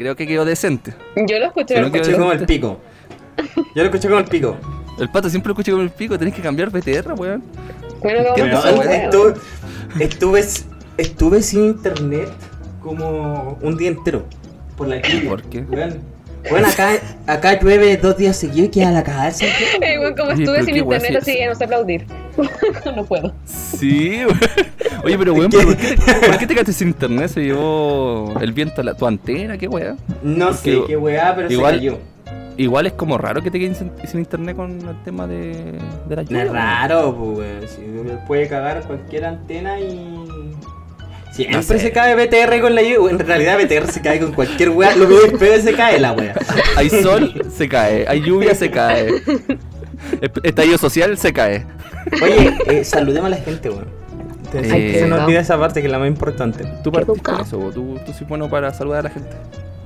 creo que quedó decente. Yo lo escuché. Si lo escuché. Escuché como el pico. Yo lo escuché como el pico. El pato siempre lo escuché con el pico, tenés que cambiar BTR, weón. Bueno, como ¿Qué que pasó, no, estuve, estuve, estuve sin internet como un día entero. Por la lluvia. ¿Por qué? Weón. Bueno, acá, acá llueve dos días seguidos y queda la cagada. Eh, weón, como estuve sin internet, sí, así que no sé aplaudir. no puedo. Sí. Oye, pero weón, ¿por qué, te, por qué te quedaste sin internet? ¿Se llevó el viento a la, tu antena? ¿Qué weón? No sé qué weá, pero igual- se cayó. Igual es como raro que te quedes sin, sin internet con el tema de, de la No lluvia. es raro, pues, weón. Si puede cagar cualquier antena y. Siempre No sé. se cae BTR con la lluvia. En realidad, BTR se cae con cualquier weá. Lo que despegue se cae la weá. Hay sol, se cae. Hay lluvia, se cae. Est- Estallido social, se cae. Oye, eh, saludemos a la gente, weón. Entonces, Ay, se nos olvida esa parte que es la más importante. Tú con educado. eso, tú, tú soy bueno para saludar a la gente.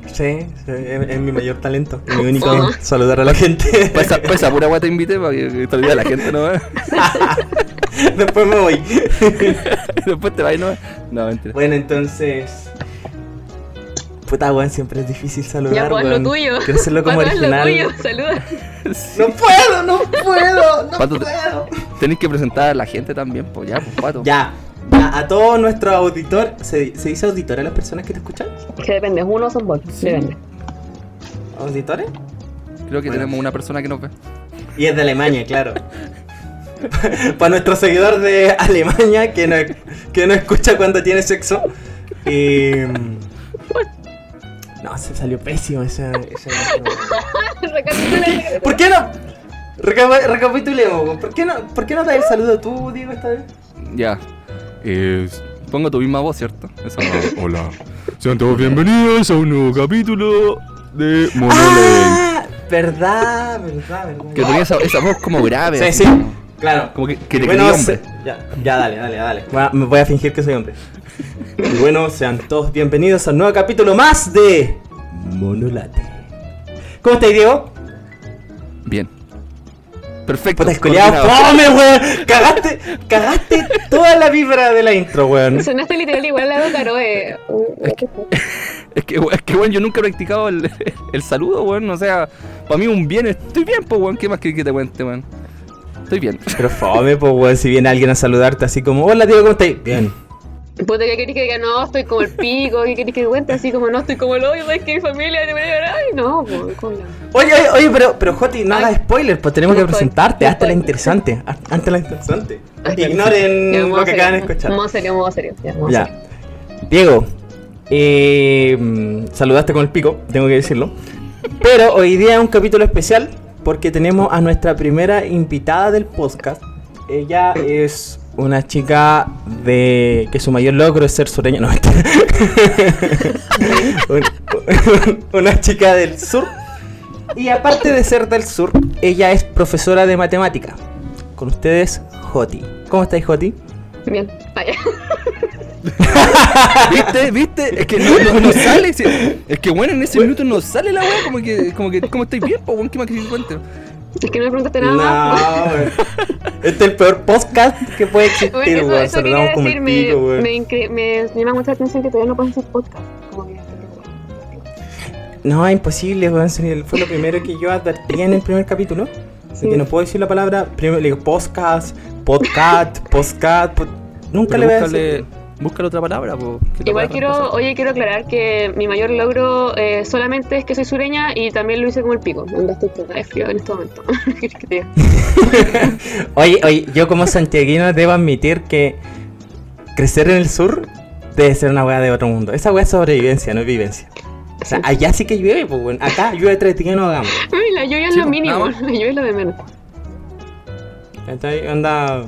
Sí, sí, es, es mi mayor talento. Mi único saludar a la gente. Pues esa, pues pura guata te invité para que te olvide a la gente, ¿no? Después me voy. Después te vas, ¿no? No, mentira. Bueno, entonces. Puta, weón, siempre es difícil saludar. Ya, pues lo tuyo. Quiero hacerlo como Pato, lo original. tuyo, saluda. No puedo, no puedo, no Pato, puedo. Tenés que presentar a la gente también, pues ya, pues pato. Ya, ya, a todo nuestro auditor, ¿se, se dice auditor a las personas que te escuchan? Que depende, uno son bolos. Sí. Depende. ¿Auditores? Creo que Bueno. tenemos una persona que nos ve. Y es de Alemania, claro. Para nuestro seguidor de Alemania que no, que no escucha cuando tiene sexo. Y... No, se salió pésimo esa... esa-. ¿Por qué no? Reca- recapitulemos, ¿por qué no, ¿por qué no das el saludo tú, Diego, esta vez? Ya. Eh, pongo tu misma voz, ¿cierto? Esa Hola. Sean todos bienvenidos a un nuevo capítulo de Monolink. ¡Ah! Verdad, verdad, verdad. Que tenía esa, esa voz como grave. Sí, así, sí, como- claro. Como que, que te Bueno, hombre. se- ya, ya, dale, dale, dale. Voy a- me voy a fingir que soy hombre. Y bueno, sean todos bienvenidos a un nuevo capítulo más de Monolate. ¿Cómo estáis, Diego? Bien. Perfecto. Puta, coordinado. fome, weón. Cagaste, cagaste toda la vibra de la intro, weón. Sonaste literal igual a Caro, eh. Es que, es que, weón, yo nunca he practicado el, el saludo, weón. O sea, para mí un bien, estoy bien, pues, weón. ¿Qué más que, que te cuente, weón? Estoy bien. Pero fome, pues, weón, si viene alguien a saludarte así como, hola, Diego, ¿cómo estáis? Bien. Puta, ¿qué querés que diga? No, estoy como el pico. ¿Qué querés que cuente? Así como, no, estoy como el hoyo. ¿Sabes que mi familia te voy a llorar? Ay, no, pues, ¿cómo la- Oye, oye, oye, pero, pero Joti, no Ay. hagas spoiler, pues tenemos No que presentarte, no hazte la interesante, hazte la interesante. Ay, Ignoren Ya, lo que serio, acaban de escuchar. Modo serio, modo serio. Ya, modo Ya. serio. Diego, eh, saludaste con el pico, tengo que decirlo. Pero hoy día es un capítulo especial porque tenemos a nuestra primera invitada del podcast. Ella es una chica de que su mayor logro es ser sureña. No, una chica del sur. Y aparte de ser del sur, ella es profesora de matemática. Con ustedes, Joti. ¿Cómo estáis, Joti? Bien. Vaya. ¿Viste? ¿Viste? Es que no, no, no sale. si- Es que, bueno, en ese minuto no sale la weá. Como que, como que, ¿cómo estáis bien, po, weón? ¿Qué más que te cuente? Es que no me preguntaste nada más. No, weón. Este es el peor podcast que puede existir, Bueno, eso, weón. eso como decir, el me, pico, weón. me, incre- me llama mucha atención que todavía no puedes hacer podcast. Como que No, es imposible, weón. Fue lo primero que yo advertí en el primer capítulo. Sí. que no puedo decir la palabra. Primero le digo podcast, podcast, podcast. pod- Nunca Pero le voy a búscale, decir. Búscale otra palabra, po. Igual quiero, oye, quiero aclarar que mi mayor logro eh, solamente es que soy sureña y también lo hice como el pico. Anda, estoy puta de frío en este momento. Oye, oye, yo como santiaguino debo admitir que crecer en el sur debe ser una weá de otro mundo. Esa weá es sobrevivencia, no es vivencia. O sea, allá sí que llueve, pues, weón. Acá llueve tres días y no hagamos. Ay, la lluvia es Sí, lo pues, mínimo, la lluvia es lo de menos. ¿Cachai? Onda.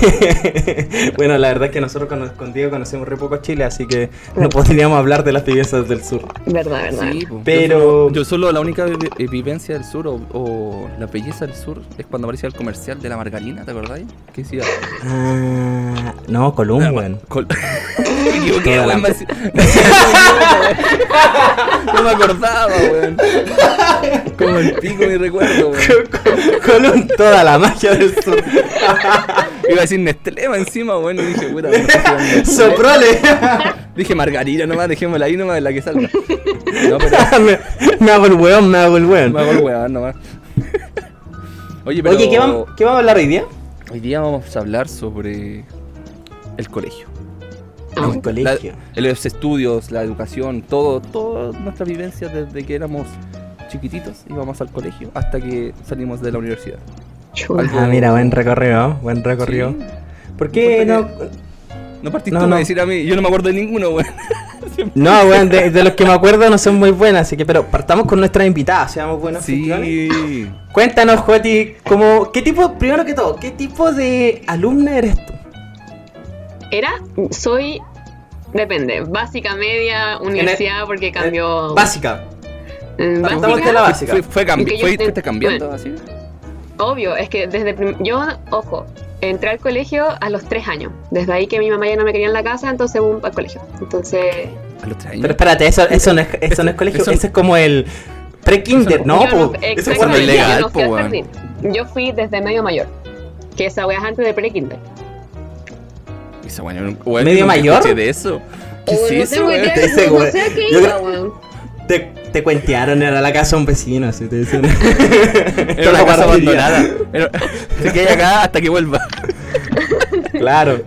bueno, la verdad es que nosotros con, con Diego conocemos re poco Chile, así que no podríamos hablar de las viviendas del sur. Verdad, verdad. Sí. Pero- Yo solo, yo solo la única vi- eh, vivencia del sur o, o la belleza del sur es cuando aparecía el comercial de la margarina, ¿te acordáis? Que decía. Ah, no, Column, weón. Col- Me equivoqué, Toda la- weón, me No me acordaba, weón. Como el pico mi recuerdo, weón. Con un- toda la magia del sur. Iba a decir Nestlé encima, weón. Y dije, puta, Soprole. Dije Margarita nomás, dejémosla ahí nomás, la que salga. No, pero me, me hago el weón, me hago el weón. me hago el weón nomás. Oye, pero Oye, ¿qué vamos, ¿qué vamos a hablar hoy día? hoy día vamos a hablar sobre el colegio. El La- colegio. los estudios, la educación, todo, todas nuestras vivencias desde que éramos chiquititos íbamos al colegio hasta que salimos de la universidad. Ah, mira, buen recorrido, buen recorrido. Sí. ¿Por qué no? No partiste No, tú no. a decir a mí, yo no me acuerdo de ninguno, weón. No, weón, de, de los que me acuerdo no son muy buenas, así que, pero partamos con nuestras invitadas, seamos buenos. Sí. Cuéntanos, Joti, como, ¿qué tipo, primero que todo, qué tipo de alumna eres tú? Era, soy, depende, básica, media, universidad, porque cambió. Básica. Partamos básica, de la básica. Fue, fue, cambi- fue- fuiste cambiando bueno. así. Obvio, es que desde yo, ojo, entré al colegio a los tres años. Desde ahí que mi mamá ya no me quería en la casa, entonces boom, al colegio. Entonces, A los tres años. Pero espérate, eso, eso, no, es, eso no es colegio, Eso- eso es como el pre-kinder, ¿no? yo po. eso no es cuando- ilegal, yo no fui. Yo fui desde medio mayor. Que esa wea es antes de pre-kinder. ¿Medio mayor? de eso? ¿Qué es no eso, no Yo. Te, te cuentearon, era la casa de un vecino, así te dicen. Era una casa abandonada. Era- Se queda acá hasta que vuelva. Claro.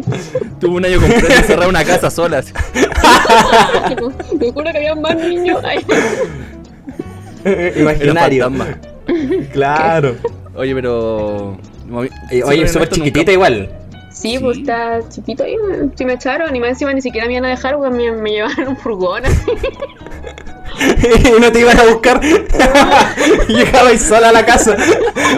Tuvo un año completo encerrado en una casa sola. así. Te juro que había más niños. Ay. Imaginario. Claro. Oye, pero. Oye, Sí, Oye, súper chiquitita nunca- igual. Sí, Sí. pues está chiquito ahí. Si me echaron, y más encima ni siquiera me iban a dejar, weón, me, me llevaban en un furgón. así. y no te iban a buscar. y llegabais sola a la casa.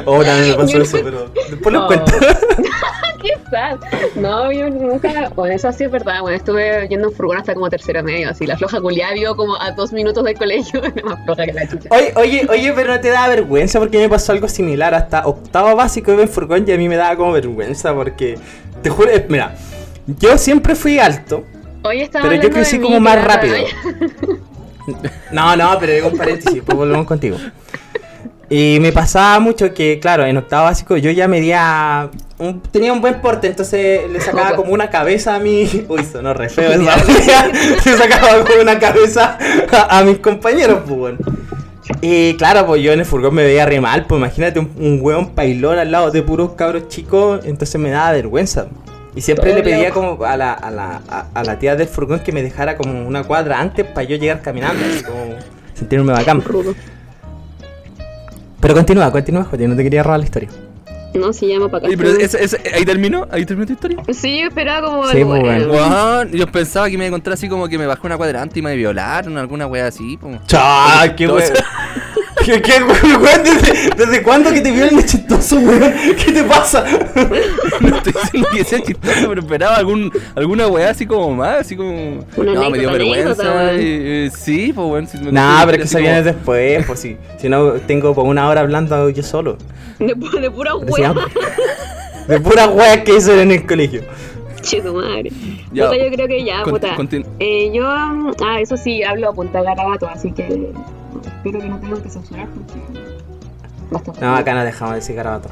Oh, no, me pasó Yo no- eso, pero después lo No. cuento. ¿Qué sad? No, yo nunca. Bueno, eso sí es verdad. Bueno, estuve yendo en furgón hasta como tercero medio. Así, la floja culiada vio como a dos minutos del colegio. Más floja que la chucha. Oye, oye, oye, pero no te da vergüenza porque me pasó algo similar. Hasta octavo básico iba en furgón y a mí me daba como vergüenza porque. Te juro, eh, mira, yo siempre fui alto. Estaba Pero yo crecí como más rápido. No, no, pero digo un paréntesis, pues volvemos contigo. Y me pasaba mucho que, claro, en octavo básico yo ya medía. un- tenía un buen porte, entonces le sacaba como una cabeza a mi. Uy, sonó re feo esa. Le sacaba como una cabeza a, a mis compañeros, pues bueno. Y claro, pues yo en el furgón me veía re mal, pues imagínate un, un hueón pailón al lado de puros cabros chicos, entonces me daba vergüenza. Y siempre Todo le pedía como a la, a, la, a, a la tía del furgón que me dejara como una cuadra antes para yo llegar caminando, así como sentirme bacán. Pero continúa, continúa, Joti, no te quería robar la historia. No, se llama para acá. Oye, pero ese- ese- ahí terminó, ahí terminó tu historia. Sí, yo esperaba como. Sí, algo pues, bueno. Weón, yo pensaba que me iba a encontrar así como que me bajó una cuadrante y me violaron, alguna wea así. ¡Chá! ¡Qué weón! ¿Qué, qué weón? weón? ¿Desde, ¿Desde cuándo que te violen de chistoso, weón? ¿Qué te pasa? No estoy diciendo que sea chistoso, pero esperaba algún, alguna weá así como más, así como. Una no, me dio vergüenza. y- y- sí, pues bueno. Si me Nah, pero es que se viene como- después, pues si, si no tengo por una hora hablando yo solo. De, pu- de pura llama- De puras weas que hice en el colegio. Tu madre. Ya, Puta, yo creo que ya, con- puta. Eh, yo, mm, ah, eso sí, hablo a punta de garabato, así que espero que no tengan que censurar porque. Bastante. No, acá no dejamos de decir garabato.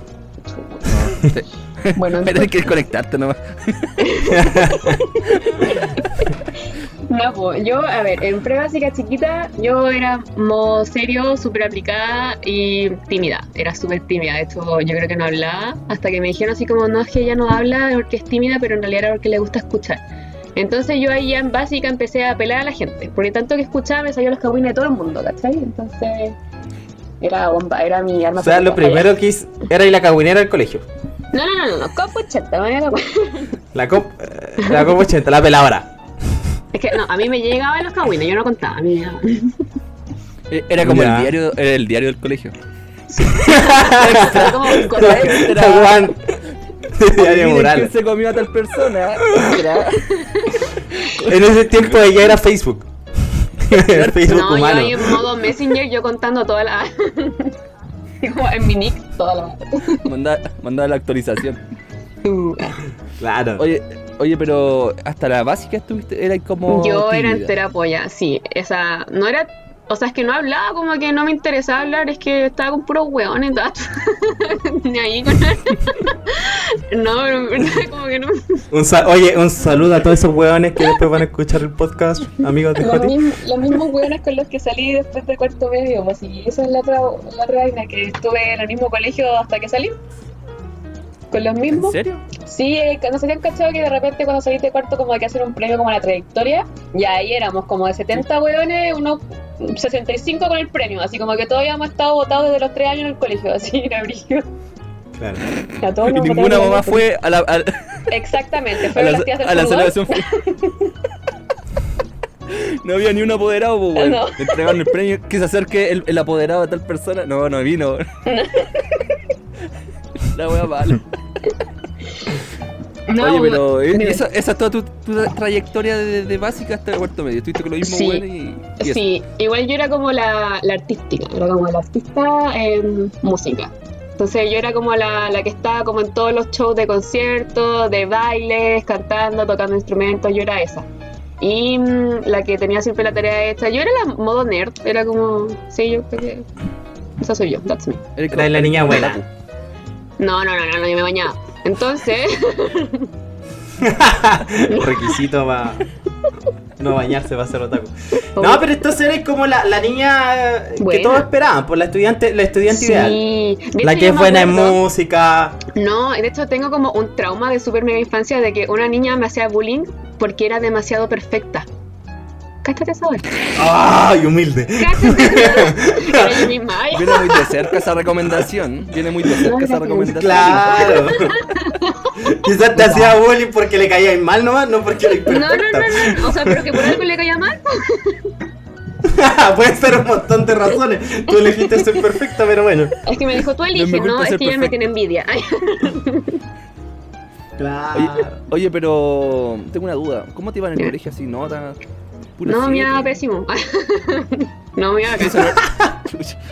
Bueno, a tener que desconectarte nomás. No, pues yo, a ver, en pre-básica chiquita, yo era modo serio, súper aplicada y tímida. Era súper tímida. De hecho, yo creo que no hablaba hasta que me dijeron así como, no, es que ella no habla porque es tímida, pero en realidad era porque le gusta escuchar. Entonces yo ahí ya en básica empecé a apelar a la gente. Porque tanto que escuchaba me salían los cagüines de todo el mundo, ¿cachai? Entonces era bomba, era mi arma O sea, lo primero que hice era ir la cagüinera al colegio. No, no, no, no, no, copo chata, me da la La cop, eh, la cop 80, la peladora. Es que no, a mí me llegaban los cagüines, yo no contaba, a mí me llegaban. Eh, Era como Ya. el diario, era el diario del colegio. Era como un correo. Diario Miren mural. quién se comió a tal persona. En ese tiempo ya era Facebook. El Facebook No, yo humano. ahí en modo Messenger, yo contando toda la. en mi nick, toda la. Mandaba mandaba la actualización. Uh, Claro. Oye, oye, pero hasta la básica estuviste, era como. yo era entera polla, sí. Esa. No era O sea, es que no hablaba, como que no me interesaba hablar, es que estaba con puros hueones, Ni ahí con No, pero en verdad, como que no. Un Oye, un saludo a todos esos hueones que después van a escuchar el podcast, amigos de Los, Joti. los mismos hueones con los que salí después de cuarto medio, pues y esa es la otra, la otra vaina, que estuve en el mismo colegio hasta que salí. Con los ¿En mismos. serio? Sí, eh, no si han cachado que de repente cuando salís de cuarto como hay que hacer un premio como a la trayectoria, y ahí éramos como de 70 hueones, unos 65 con el premio, así como que todos habíamos estado votados desde los 3 años en el colegio, así era brillo. Claro. A todos Y ninguna mamá en fue a la, a, Exactamente, a fueron la, las tías del a la celebración. No había ni un apoderado, pues, weón. No. Entregaron el premio. Que se acerque el, el apoderado de tal persona. No, no vino. La wea mala. No, Oye, pero eh, dime. esa, esa es toda tu, tu trayectoria de, de básica hasta el cuarto medio. Estuviste con lo mismo, Sí. weón, y. Sí, igual yo era como la, la artística, era como la artista en música. Entonces yo era como la, la que estaba como en todos los shows de conciertos, de bailes, cantando, tocando instrumentos, yo era esa. Y mm, la que tenía siempre la tarea hecha, yo era la modo nerd, era como, sí, yo creo que esa soy yo, that's me. Era la niña buena. No, no, no, no, no, yo me bañaba. Entonces, Requisito para no bañarse para ser otaku. No, pero entonces eres como la, la niña que Buena. todos esperaban, por la estudiante, la estudiante ideal. sí, de La que es buena en música. No, de hecho tengo como un trauma de super mega infancia de que una niña me hacía bullying porque era demasiado perfecta. Cáchate esa vez. ¡Ay, humilde! Cáchate Era. Ay, Viene muy de cerca esa recomendación. Viene muy de cerca esa recomendación. Claro. Quizás te hacía bullying porque le caía mal nomás, no porque eres No, no, perfecta. no, no. O sea, pero que por algo le caía mal. Pueden ser un montón de razones. Tú elegiste ser perfecta, pero bueno. Es que me dijo, tú No eliges, ¿no? Es que ella me tiene envidia. Claro. Oye, oye, pero tengo una duda. ¿Cómo te iban en el colegio así? ¿Notas? Pura no, iba pésimo. no, me iba Eso pésimo.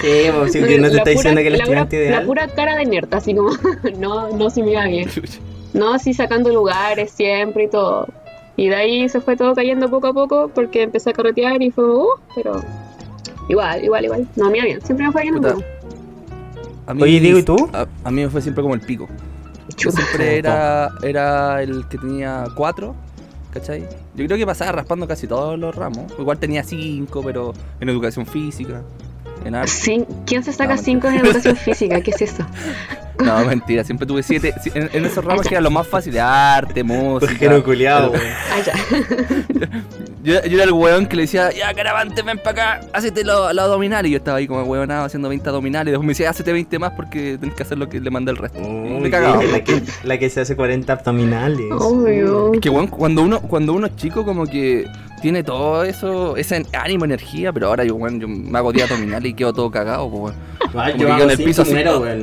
Sí, pues sí, que no te La está diciendo pura- que el la pura- estudiante La ideal. pura cara de nerd, así como, no, no, si me iba bien. No, sí, sacando lugares siempre y todo. Y de ahí se fue todo cayendo poco a poco porque empecé a carretear y fue, uh, pero igual, igual, igual. No, mira bien, siempre me fue bien. Mí- Oye, Diego, ¿y tú? A, a mí me fue siempre como el pico. Yo siempre era, era el que tenía cuatro, ¿cachai? Yo creo que pasaba raspando casi todos los ramos. Igual tenía cinco, pero en educación física, en arte. Sí, ¿Quién se saca No, cinco en educación física? ¿Qué es eso? No, mentira, siempre tuve siete. En, en esos ramos que eran los más fáciles, arte, música. Pajero culiado, Pero- güey. Ah. Yo, yo era el weón que le decía, ya caravante, ven para acá, hacete los lo abdominales. Y yo estaba ahí como weonado haciendo 20 abdominales. Y después me decía, hacete 20 más porque tenés que hacer lo que le manda el resto. Me cagaba. La que, la que se hace 40 abdominales. Es que weón, cuando uno, cuando uno es chico como que tiene todo eso, ese ánimo, energía, pero ahora yo, weón, yo me hago 10 abdominales y quedo todo cagado, pues weón. Ay, Como yo en el piso así. muero, güey.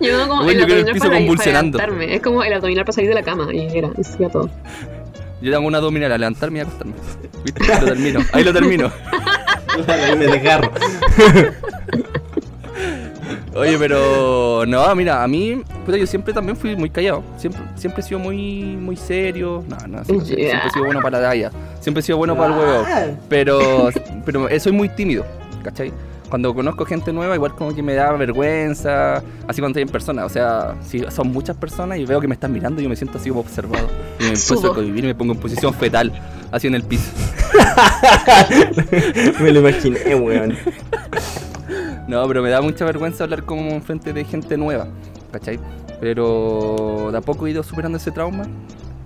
Yo hago como Bueno, el yo piso para, para convulsionando. Es como el abdominal para salir de la cama. Y era, eso era todo. Yo hago una abdominal a levantarme y a acostarme. ¿Viste? Ahí lo termino. Ahí lo termino. Ahí me desgarro. Oye, pero no, mira, a mí, puta, yo siempre también fui muy callado. Siempre, siempre he sido muy, muy serio. No, no, siempre, siempre he sido bueno para la talla. Siempre he sido bueno para el huevo. Pero, pero eh, soy muy tímido, ¿cachai? Cuando conozco gente nueva, igual como que me da vergüenza, así cuando estoy en persona. O sea, si son muchas personas y veo que me están mirando, yo me siento así como observado. Y me empiezo a cohibir y me pongo en posición fetal, así en el piso. Me lo imaginé, weón. No, pero me da mucha vergüenza hablar como en frente de gente nueva, ¿cachai? Pero de a poco he ido superando ese trauma,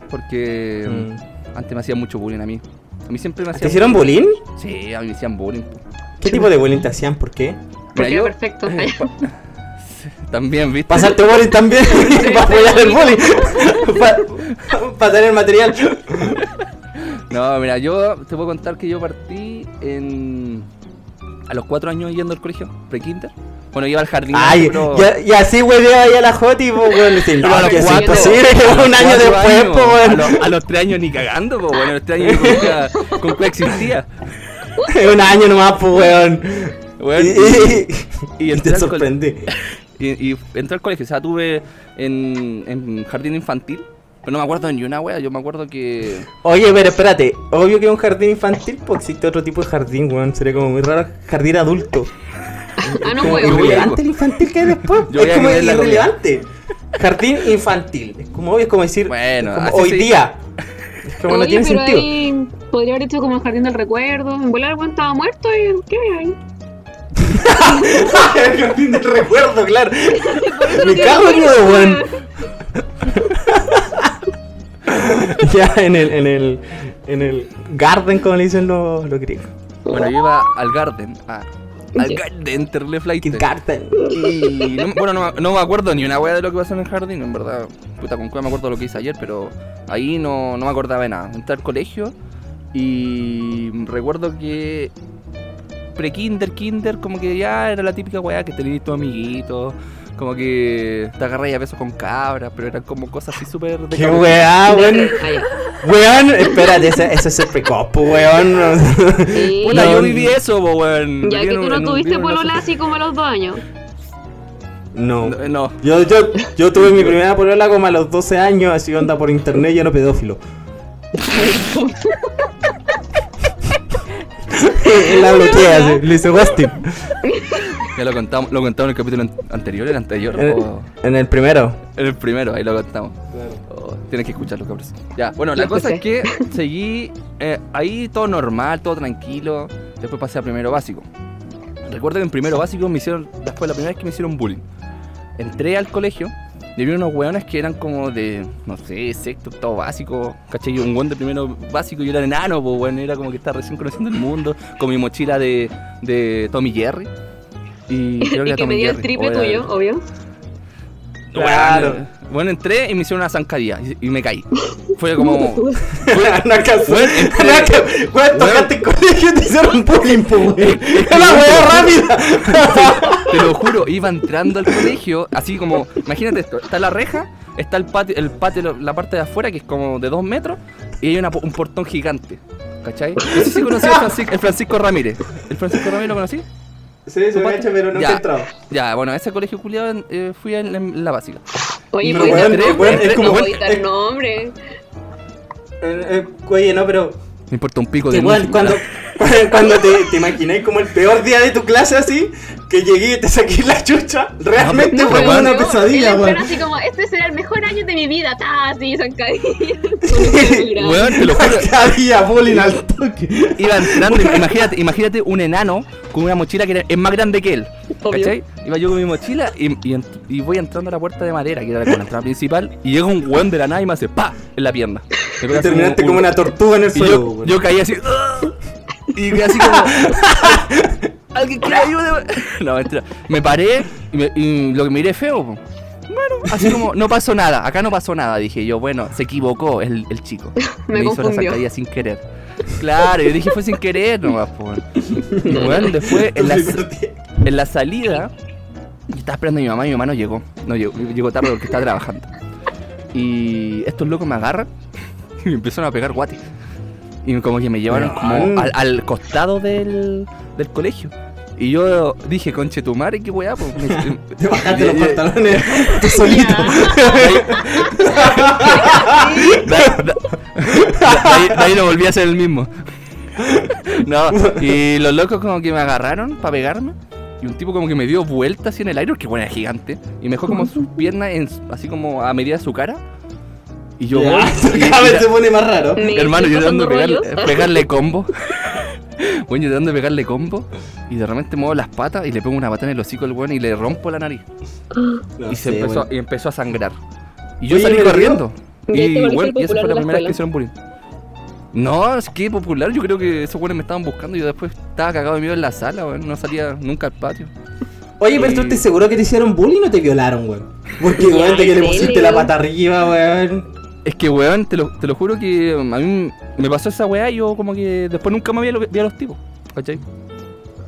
porque Mm. antes me hacían mucho bullying a mí. A mí siempre me ¿Te hacían hicieron bullying? Sí, a mí me hacían bullying. ¿Qué tipo de bullying te hacían? ¿Por qué? Porque yo- perfecto. eh, pa- También, ¿viste? Pasarte bullying también para apoyar el bullying. Para tener material. No, mira, yo te puedo contar que yo partí en... a los cuatro años yendo al colegio, pre-kinder. Bueno, iba al jardín. Ay, pero... ya- y así weón ahí a la Joti, pues weón. A no, los cuatro- a los un año después, pues a, los, a los tres años ni cagando, pues bueno, a los tres años con cueva, con cueva existía. Un año nomás, pues weón. Weón, Y, y- y, y entré te sorprendí. Y, y entré al colegio, o sea, tuve en, en jardín infantil, Pero no me acuerdo ni una wea, yo me acuerdo que. Oye, pero espérate, obvio que es un jardín infantil, pues existe otro tipo de jardín, weón. Sería como muy raro jardín adulto. Ah, no, huevo. irrelevante el infantil que hay después. Yo es como irrelevante. Jardín infantil. Es como obvio, es como decir Bueno, como hoy día. Como no Oye, tiene pero sentido. ahí podría haber hecho como el jardín del recuerdo. En volar el weón estaba muerto y ¿qué hay ahí? el jardín del recuerdo, claro. Me cago en sentido. weón. ya en el, en el, en el garden, como le dicen los, los griegos. Bueno, yo iba al Garden. a- al. Garden Terle Flight. ¿Qué garden? Y no- bueno, no, no me acuerdo ni una wea de lo que pasó en el jardín, en verdad. Puta, con cuál me acuerdo de lo que hice ayer, pero ahí no, no me acordaba de nada. Entré al colegio y recuerdo que pre-kinder, kinder, como que ya era la típica weá que tenías tu amiguito, como que te agarráis a besos con cabras, pero eran como cosas así súper de Qué cabrón. weá, weón. Weón, espérate, ese, ese es el precoz, po, weón. Sí. Puta, No, yo viví eso, weón. Ya Viví que tú no tuviste polola así como a los dos años. No. No, no. Yo, yo, yo tuve mi primera polola como a los 12 años, así onda por internet y era pedófilo. La bloqueé así, le hice ghosting. Ya lo contamos, lo contamos en el capítulo an- anterior, el anterior, En, o en el primero. en el primero, ahí lo contamos. Oh, tienes que escucharlo, cabros. Ya, bueno, la cosa es escuché. que seguí eh, ahí todo normal, todo tranquilo. Después pasé a primero básico. Recuerdo que en primero básico me hicieron, después la primera vez que me hicieron bullying. Entré al colegio y vi unos hueones que eran como de, no sé, sexto, todo básico. ¿Cachai? Yo un hueón de primero básico y yo era enano, pues bueno, era como que estaba recién conociendo el mundo, con mi mochila de, de Tommy Jerry. Y creo que Y me dio el triple tuyo, obvio. Claro. Bueno, bueno, entré y me hicieron una zancadilla y, y me caí. Fue como. no alcanzó. Weón, No entré- alcanzó. Weón, tocaste el colegio y te hicieron bullying, po, La weá rápida. Te lo juro, iba entrando al colegio, así como, imagínate esto, está la reja, está el patio, el patio, la parte de afuera, que es como de dos metros, y hay una po- un portón gigante. ¿Cachai? No sé si conocí al Francisco, el Francisco Ramírez. ¿El Francisco Ramírez lo conocí? Sí, se me hecho, pero no Ya. he entrado. Ya, bueno, ese colegio culiado eh, fui en, en la básica. Oye, Pero pues weón, no, weón, es no como- voy a dar es- nombre. Eh, eh, Oye, no, pero Me importa un pico de Igual, cuando, cuando te, te imagináis como el peor día de tu clase así, que llegué y te saqué la chucha, realmente No, fue una pesadilla, weón. así como, este será el mejor año de mi vida, ta, así, zancadilla. Weón, te lo juro. Día bullying al toque. Iba entrando, imagínate, imagínate un enano con una mochila que era- es más grande que él. Obvio. ¿Cachai? Iba yo con mi mochila y, y ent- y voy entrando a la puerta de madera, que era la entrada principal, y llega un weón de la nada y me hace ¡pa! en la pierna. Y terminaste un- como una tortuga en el Y suelo, yo, caí así. ¡ah! Y quedé así como. ¿Alguien quiere ayuda? No, mentira. Me paré y, me- y lo que miré feo. po. Así como, no pasó nada. Acá no pasó nada. Dije yo, bueno, se equivocó el, el chico. Me hizo la zancadilla sin querer. Claro, yo dije fue sin querer nomás, po. Y bueno, después en la, en la salida, yo estaba esperando a mi mamá y mi mamá no llegó. No llegó, llegó tarde porque estaba trabajando. Y estos locos me agarran y me empezaron a pegar guates. Y como que me llevaron como al, al costado del, del colegio. Y yo dije, conche tu madre, qué weá, pues. Me- Te bajaste los pantalones tú solito. de ahí- de- de ahí- de ahí no volví a ser el mismo. No, y los locos como que me agarraron para pegarme. Y un tipo como que me dio vueltas así en el aire, porque bueno, era gigante. Y me dejó como sus piernas en así como a medida de su cara. Y yo voy. y- Cada vez y- se pone más raro. Hermano, yo tratando de pasando pegarle, pegarle combo. Bueno, yo tratando de pegarle combo. Y de repente muevo las patas y le pongo una pata en el hocico al weón y le rompo la nariz. No y, se empezó, y empezó a sangrar. Y yo Oye, salí ¿me lo corriendo. Y, ¿Y este bueno, y esa fue la primera vez que escuela? hicieron bullying. No, es que popular, yo creo que esos weones me estaban buscando y yo después estaba cagado de miedo en la sala, weón. No salía nunca al patio. Oye, pero tú estás seguro que te hicieron bullying o te violaron, weón. Porque, weón, de que le ¿en pusiste la pata arriba, weón. Es que, weón, te lo, te lo juro que a mí me pasó esa weá y yo como que después nunca me vi a, lo- vi a los tipos, ¿cachai?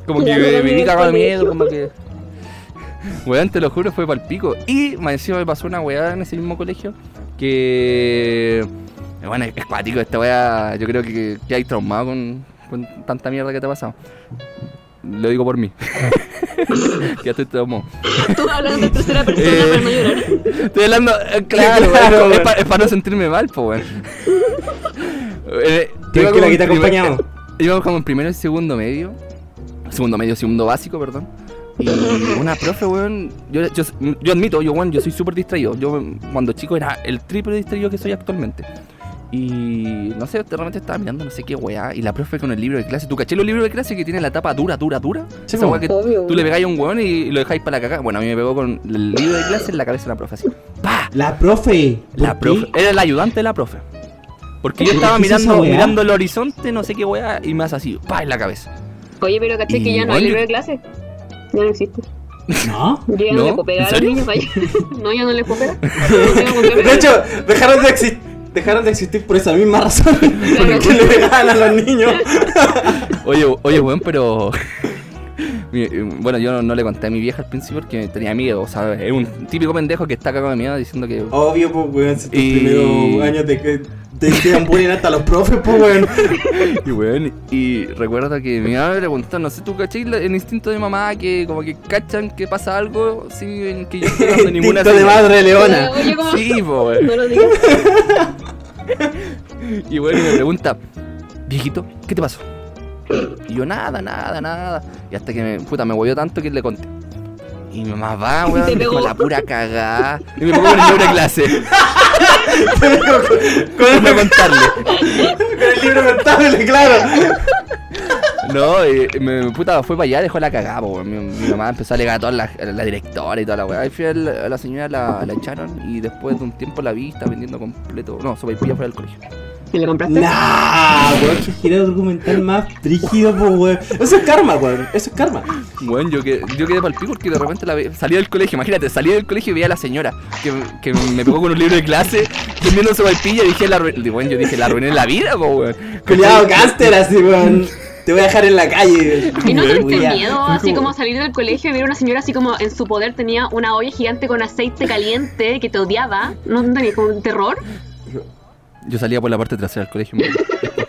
Como que me vi en cagado de miedo, como que... Weón, te lo juro, fue para el pico. Y más encima me pasó una weá en ese mismo colegio que... Bueno, es cuático esta weá, yo creo que, que hay traumado con, con tanta mierda que te ha pasado. Lo digo por mí. que ya estoy tomado. Tú hablando en tercera persona Eh. para no llorar. Estoy hablando, eh, claro, Claro, es, weón. para no sentirme mal, pues, weón. Eh, aquí te en primer- acompañamos. Íbamos como en primero y segundo medio. Segundo medio, segundo básico, perdón. Y una profe, weón. Yo, yo, yo admito, yo, weón, yo soy súper distraído. Yo cuando chico era el triple distraído que soy actualmente. Y no sé, de repente estaba mirando no sé qué weá. Y la profe con el libro de clase. ¿Tú caché los libros de clase que tiene la tapa dura, dura, dura? Sí, Esa weá que Obvio. tú le pegáis a un weón y lo dejáis para la cagada. Bueno, a mí me pegó con el libro de clase en la cabeza de la profe así. ¡Pah! La profe. ¿por La qué? profe. Era la ayudante de la profe. Porque yo ¿Pero estaba es mirando, mirando el horizonte, no sé qué weá, y más así, pa en la cabeza. Oye, pero caché que ya no hay libro de clase. Ya no existe. No. Yo ya no, ¿No? le puedo pegar ¿En a los niños, no, ya no les puedo pegar. De hecho, dejaron de, exi- dejaron de existir por esa misma razón. Porque le pegaban a los niños. Oye, oye, weón, pero. Mi- Bueno, yo no, no le conté a mi vieja al principio porque tenía miedo, ¿sabes? Es un típico pendejo que está cagado de miedo diciendo que. Obvio, pues, weón. Si tus Y- primeros años de que te hicieron bullying hasta los profes, pues, weón. Y weón, y recuerdo que mi mamá me preguntó, no sé, ¿tú cachai el instinto de mamá que como que cachan que pasa algo sin que yo esté dando ninguna Instinto de madre leona. Sí, weón. No lo digas. Y bueno, y me pregunta, viejito, ¿qué te pasó? Y yo, nada, nada, nada. Y hasta que me, puta, me huevió tanto que le conté. Y mi mamá va, weón, pegó. con la pura cagada. Y me pongo con el libro de clase. Con el, contarle. con el libro contable, claro. No, y me, puta, fue para allá, dejó la cagada, po, weón. mi, mi mamá empezó a alegar a toda la, a la directora y toda la weá. Y fui a la, a la señora, la, la echaron y después de un tiempo la vi, está vendiendo completo. No, sopaipilla fuera del colegio. ¿Y le compraste? Nah, weón, que giro documental más rígido, pues, weón. Eso es karma, weón. Eso es karma. Bueno, yo, que, yo quedé pal pico porque de repente la ve- salí del colegio, imagínate, salí del colegio y vi a la señora que, que me pegó con un libro de clase, vendiendo su vaipilla y dije, la bueno, yo dije, la arruiné en la vida, po, weón. Cuidado, gánster, así, weón. Te voy a dejar en la calle. ¿Y no tuviste miedo así como- como salir del colegio y ver a una señora así como en su poder tenía una olla gigante con aceite caliente que te odiaba? ¿No tenías como un terror? Yo salía por la parte trasera del colegio.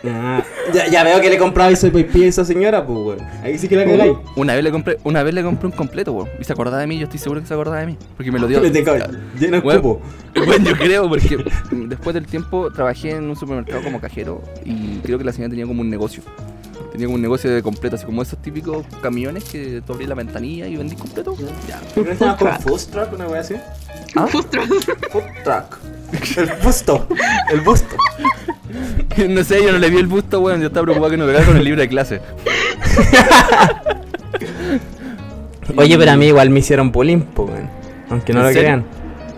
Ah, ya, ya veo que le compraba soy pipí a esa señora, pues, weón. Ahí sí que la cagáis. Una vez le compré, una vez le compré un completo, weón. Y se acordaba de mí, yo estoy seguro que se acordaba de mí. Porque me lo dio. Le tengo lleno de cupo. Bueno, yo creo, porque después del tiempo trabajé en un supermercado como cajero y creo que la señora tenía como un negocio. Tenía como un negocio de completo, así como esos típicos camiones que tú abrís la ventanilla y vendís completo. Ya. ¿No estaba con food truck una wea así? ¿Ah? Food truck. El busto. El busto. No sé, yo no le vi el busto, weón. Yo estaba preocupado que no pegara con el libro de clase. Oye, pero a mí igual me hicieron bullying, pues, weón. Aunque no ¿En lo serio? crean.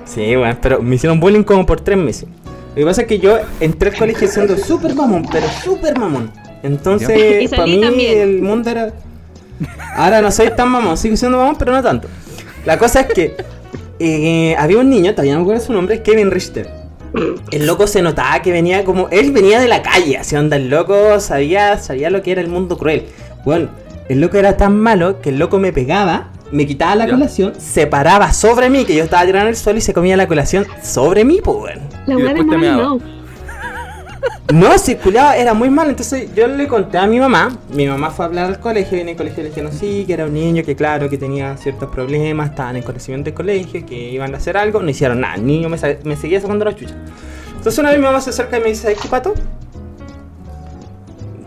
Sí, weón, pero me hicieron bullying como por tres meses. Lo que pasa es que yo entré al colegio siendo súper mamón, pero súper mamón. Entonces, para mí también. el mundo era. Ahora no soy tan mamón, sigo siendo mamón, pero no tanto. La cosa es que eh, había un niño, todavía no me acuerdo su nombre, Kevin Richter. El loco se notaba que venía como. Él venía de la calle, así onda. El loco sabía, sabía lo que era el mundo cruel. Bueno, el loco era tan malo que el loco me pegaba, me quitaba la Ya. colación, se paraba sobre mí, que yo estaba tirando en el suelo y se comía la colación sobre mí, pues, weón. La Y después te meaba. no. No, circulaba, era muy mal. Entonces yo le conté a mi mamá. Mi mamá fue a hablar al colegio. Viene al colegio y le dijeron sí, que era un niño que, claro, que tenía ciertos problemas. Estaban en conocimiento del colegio, que iban a hacer algo. No hicieron nada. El niño me, seguía sacando la chucha. Entonces una vez mi mamá se acerca y me dice: ¿Sabes qué, pato?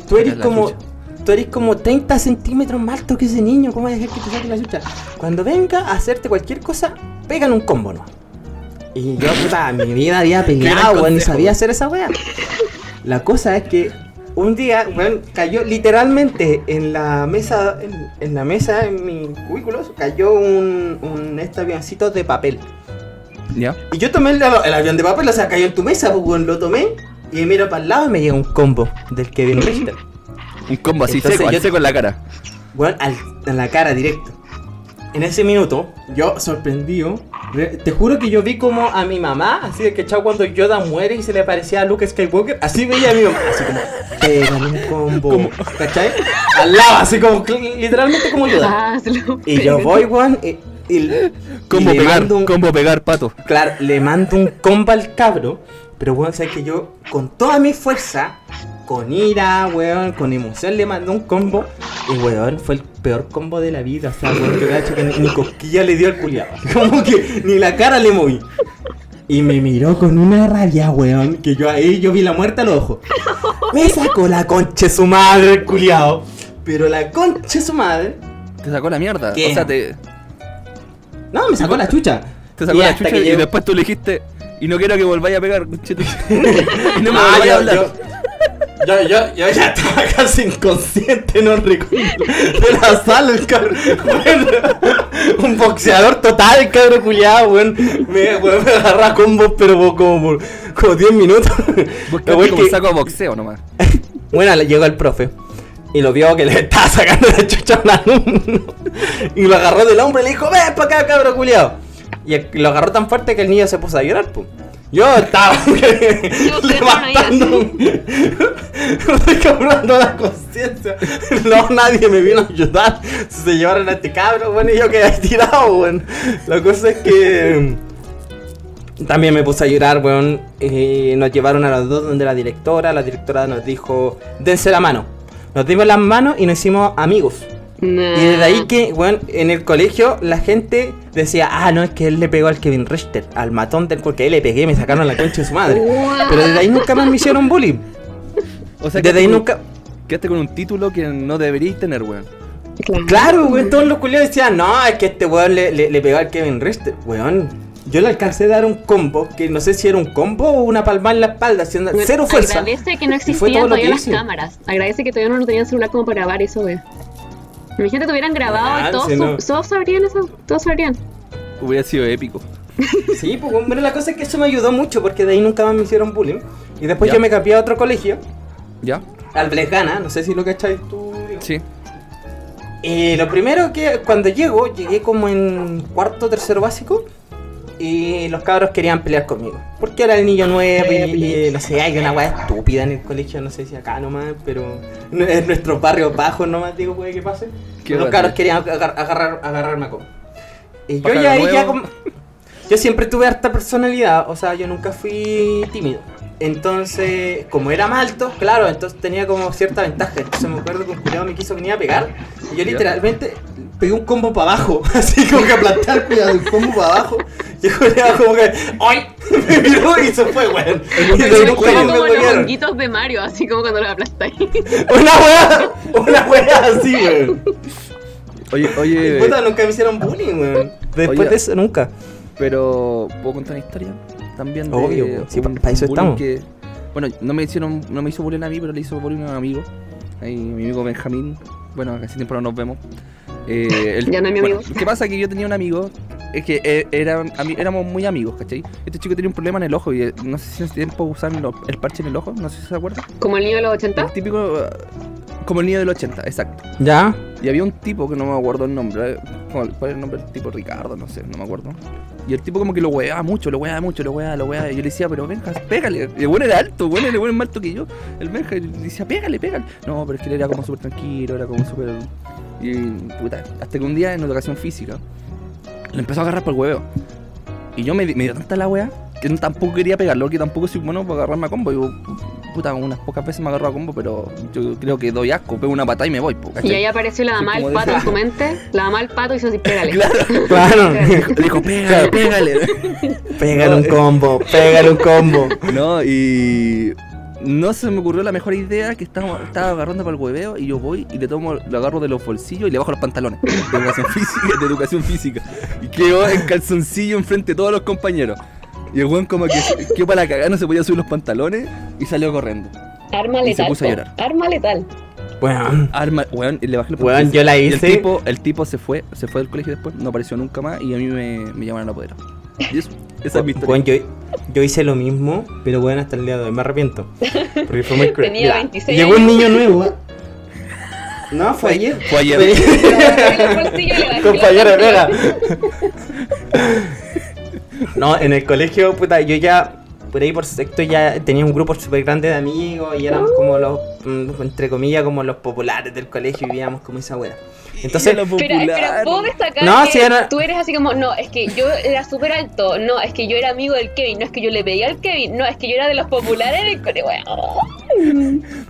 Tú eres como. chucha. Tú eres como 30 centímetros más alto que ese niño. ¿Cómo vas a dejar que te saque la chucha? Cuando venga a hacerte cualquier cosa, pegan un combo, ¿no? Y yo, puta, mi vida había peleado, weón, consejo. sabía hacer esa wea. La cosa es que un día, weón, cayó literalmente en la mesa, en, en la mesa, en mi cubículo, cayó un, un este avioncito de papel. ¿Ya? Y yo tomé el, el avión de papel, o sea, cayó en tu mesa, pues, weón, lo tomé y miro para el lado y me llega un combo del Kevin Richter. Un combo así Entonces seco, yo- al seco en la cara. Weón, al- en la cara directo. En ese minuto, yo sorprendido, re- te juro que yo vi como a mi mamá, así de que chao cuando Yoda muere y se le parecía a Luke Skywalker, así veía a mi mamá, así como, pégale un combo, ¿cachai? Al lado, así como, literalmente como Yoda. Ah, Y yo voy, weón, y, y, Combo y le pegar, mando un- combo pegar, pato. Claro, le mando un combo al cabro, pero weón, sabes que yo con toda mi fuerza, con ira, weón, con emoción, le mando un combo Y weón, fue el peor combo de la vida. O sea, weón, yo cacho que ni, ni cosquilla le dio al culiado. Como que ni la cara le moví. Y me miró con una rabia, weón, que yo ahí yo vi la muerte a los ojos. Me sacó la concha de su madre el culiado. Pero la concha de su madre. Te sacó la mierda. ¿Qué? O sea, te, No, me sacó la chucha. te sacó Y la chucha y llegó- después tú le dijiste, y no quiero que volváis a pegar, conchetu". y no me Ah, volváis a hablar. yo, yo, yo, yo ya estaba casi inconsciente, no recuerdo. De la sala, el cabrón. Bueno, un boxeador total, cabrón culiado, weón. Me, weón, me agarra combos, pero como por como 10 minutos. Como que- un saco de boxeo nomás. Bueno, le llegó el profe. Y lo vio que le estaba sacando la chucha a un alumno. Y lo agarró del hombro y le dijo, ven para acá, cabrón culiado. Y lo agarró tan fuerte que el niño se puso a llorar, pum. Yo estaba levantando, recobrando la conciencia. No, nadie me vino a ayudar. Se llevaron a este cabro, bueno, y yo quedé tirado, bueno. La cosa es que mm, también me puse a llorar, weón. Eh, nos llevaron a los dos donde la directora. La directora nos dijo, dense la mano. Nos dimos las manos y nos hicimos amigos. Y desde ahí que, weón, en el colegio la gente decía, ah, no, es que él le pegó al Kevin Richter, al matón del porque él le pegué, me sacaron la concha de su madre. Pero desde ahí nunca más me hicieron bullying. O sea, Desde ahí nunca... Quedaste con un título que no deberíais tener, weón. Claro, weón, todos los culiados decían, no, es que este weón le, le, le pegó al Kevin Richter. Weón, yo le alcancé a dar un combo, que no sé si era un combo o una palma en la espalda, haciendo Bueno, cero fuerza. Agradece que no existían todavía las cámaras. Agradece que todavía no tenían celular como para grabar eso, güey. Imagínate que hubieran grabado Ah, y todos, sabrían eso, todos sabrían. Hubiera sido épico. Sí, pues bueno, la cosa es que eso me ayudó mucho porque de ahí nunca más me hicieron bullying. Y después Ya. yo me cambié a otro colegio, ¿Ya? al Blesgana, no sé si lo cacháis tú. digo. Sí. Y lo primero que cuando llego, llegué como en cuarto, tercero básico. Y los cabros querían pelear conmigo. Porque era el niño nuevo y, y no sé, hay una weá estúpida en el colegio, no sé si acá nomás, pero en nuestros barrios bajos nomás digo puede que pase. Qué los cabros querían agar- agarrar, agarrarme a como. Y yo ya ya como... Yo siempre tuve harta personalidad, o sea, yo nunca fui tímido. Entonces, como era más alto, claro, entonces tenía como cierta ventaja. Entonces me acuerdo que un culiado me quiso venir a pegar. Y yo literalmente pegué un combo para abajo. Así como que aplasté al culiado un combo para abajo. Y el como que ¡Ay! Me miró y se fue, weón. Y más como los honguitos de Mario, así como cuando los aplastáis. Una wea, una wea así, weón. Oye, oye, Puta, nunca me hicieron bullying, weón. Después Oye. de eso, nunca. pero ¿puedo contar una historia? También de Obvio, sí, un- pa- pa' eso estamos. que- bueno, no me hicieron, no me hizo bullying a mí, pero le hizo bullying a un amigo. Ahí, mi amigo Benjamín. Bueno, casi tiempo no nos vemos. Eh, el- Ya no es mi bueno, amigo. ¿Qué pasa? Que yo tenía un amigo, es que eh, eran, ami- éramos muy amigos, ¿cachai? Este chico tenía un problema en el ojo y eh, no sé si en ese tiempo usaban lo- el parche en el ojo, no sé si se acuerdan. Como el niño de los 80. El típico, como el niño del 80, exacto. ¿Ya? Y había un tipo que no me acuerdo el nombre. eh, ¿Cuál es el nombre del tipo? Ricardo, no sé, no me acuerdo. Y el tipo como que lo weaba mucho, lo weaba mucho, lo weaba, lo weaba. Y yo le decía, pero Benja, pégale. Y el bueno era alto, bueno, el bueno más alto que yo. El Benja y le decía, pégale, pégale. No, pero es que él era como súper tranquilo, era como súper... Y puta, hasta que un día en educación física le empezó a agarrar por el huevo. Y yo me, di- me dio tanta la wea que tampoco quería pegarlo, porque tampoco soy bueno para agarrarme a combo. Yo, puta, unas pocas veces me agarró a combo, pero yo creo que doy asco, pego una patada y me voy. po, Y ahí apareció la mamá del de pato en tu mente. La mamá del pato hizo así, pégale. Claro. Claro. Le dijo, pégale, pégale. Pégale un combo, pégale un combo. No, y no se me ocurrió la mejor idea que estaba, estaba agarrando para el hueveo y yo voy y le tomo, lo agarro de los bolsillos y le bajo los pantalones de educación física, de educación física. Y quedó en calzoncillo enfrente de todos los compañeros. Y el weón como que quedó para la cagada, no se podía subir los pantalones y salió corriendo. Arma Y se letal. puso a llorar. Arma letal. Bueno, Arma, weón, y le bajé los Weón, yo la Y el hice. tipo, el tipo se fue, se fue del colegio después, no apareció nunca más y a mí me, me llamaron a poder. Y eso, esa es mi historia. bueno, yo, yo hice lo mismo, pero bueno, hasta el día de hoy me arrepiento. Porque fue muy cruel. Tenía Mira, 26 Llegó un niño nuevo. ¿eh? No, fue ayer. Fue ayer. Fue- Lo agarré No, en el colegio, puta, yo ya por ahí por sexto ya tenía un grupo súper grande de amigos y éramos como los, mm, entre comillas, como los populares del colegio y vivíamos como esa wea. Entonces, Lo Espera, espera, popular. ¿puedo destacar No, que sí, era- tú eres así como, no, es que yo era súper alto, no, es que yo era amigo del Kevin, no, es que yo le pedía al Kevin, no, es que yo era de los populares del colegio.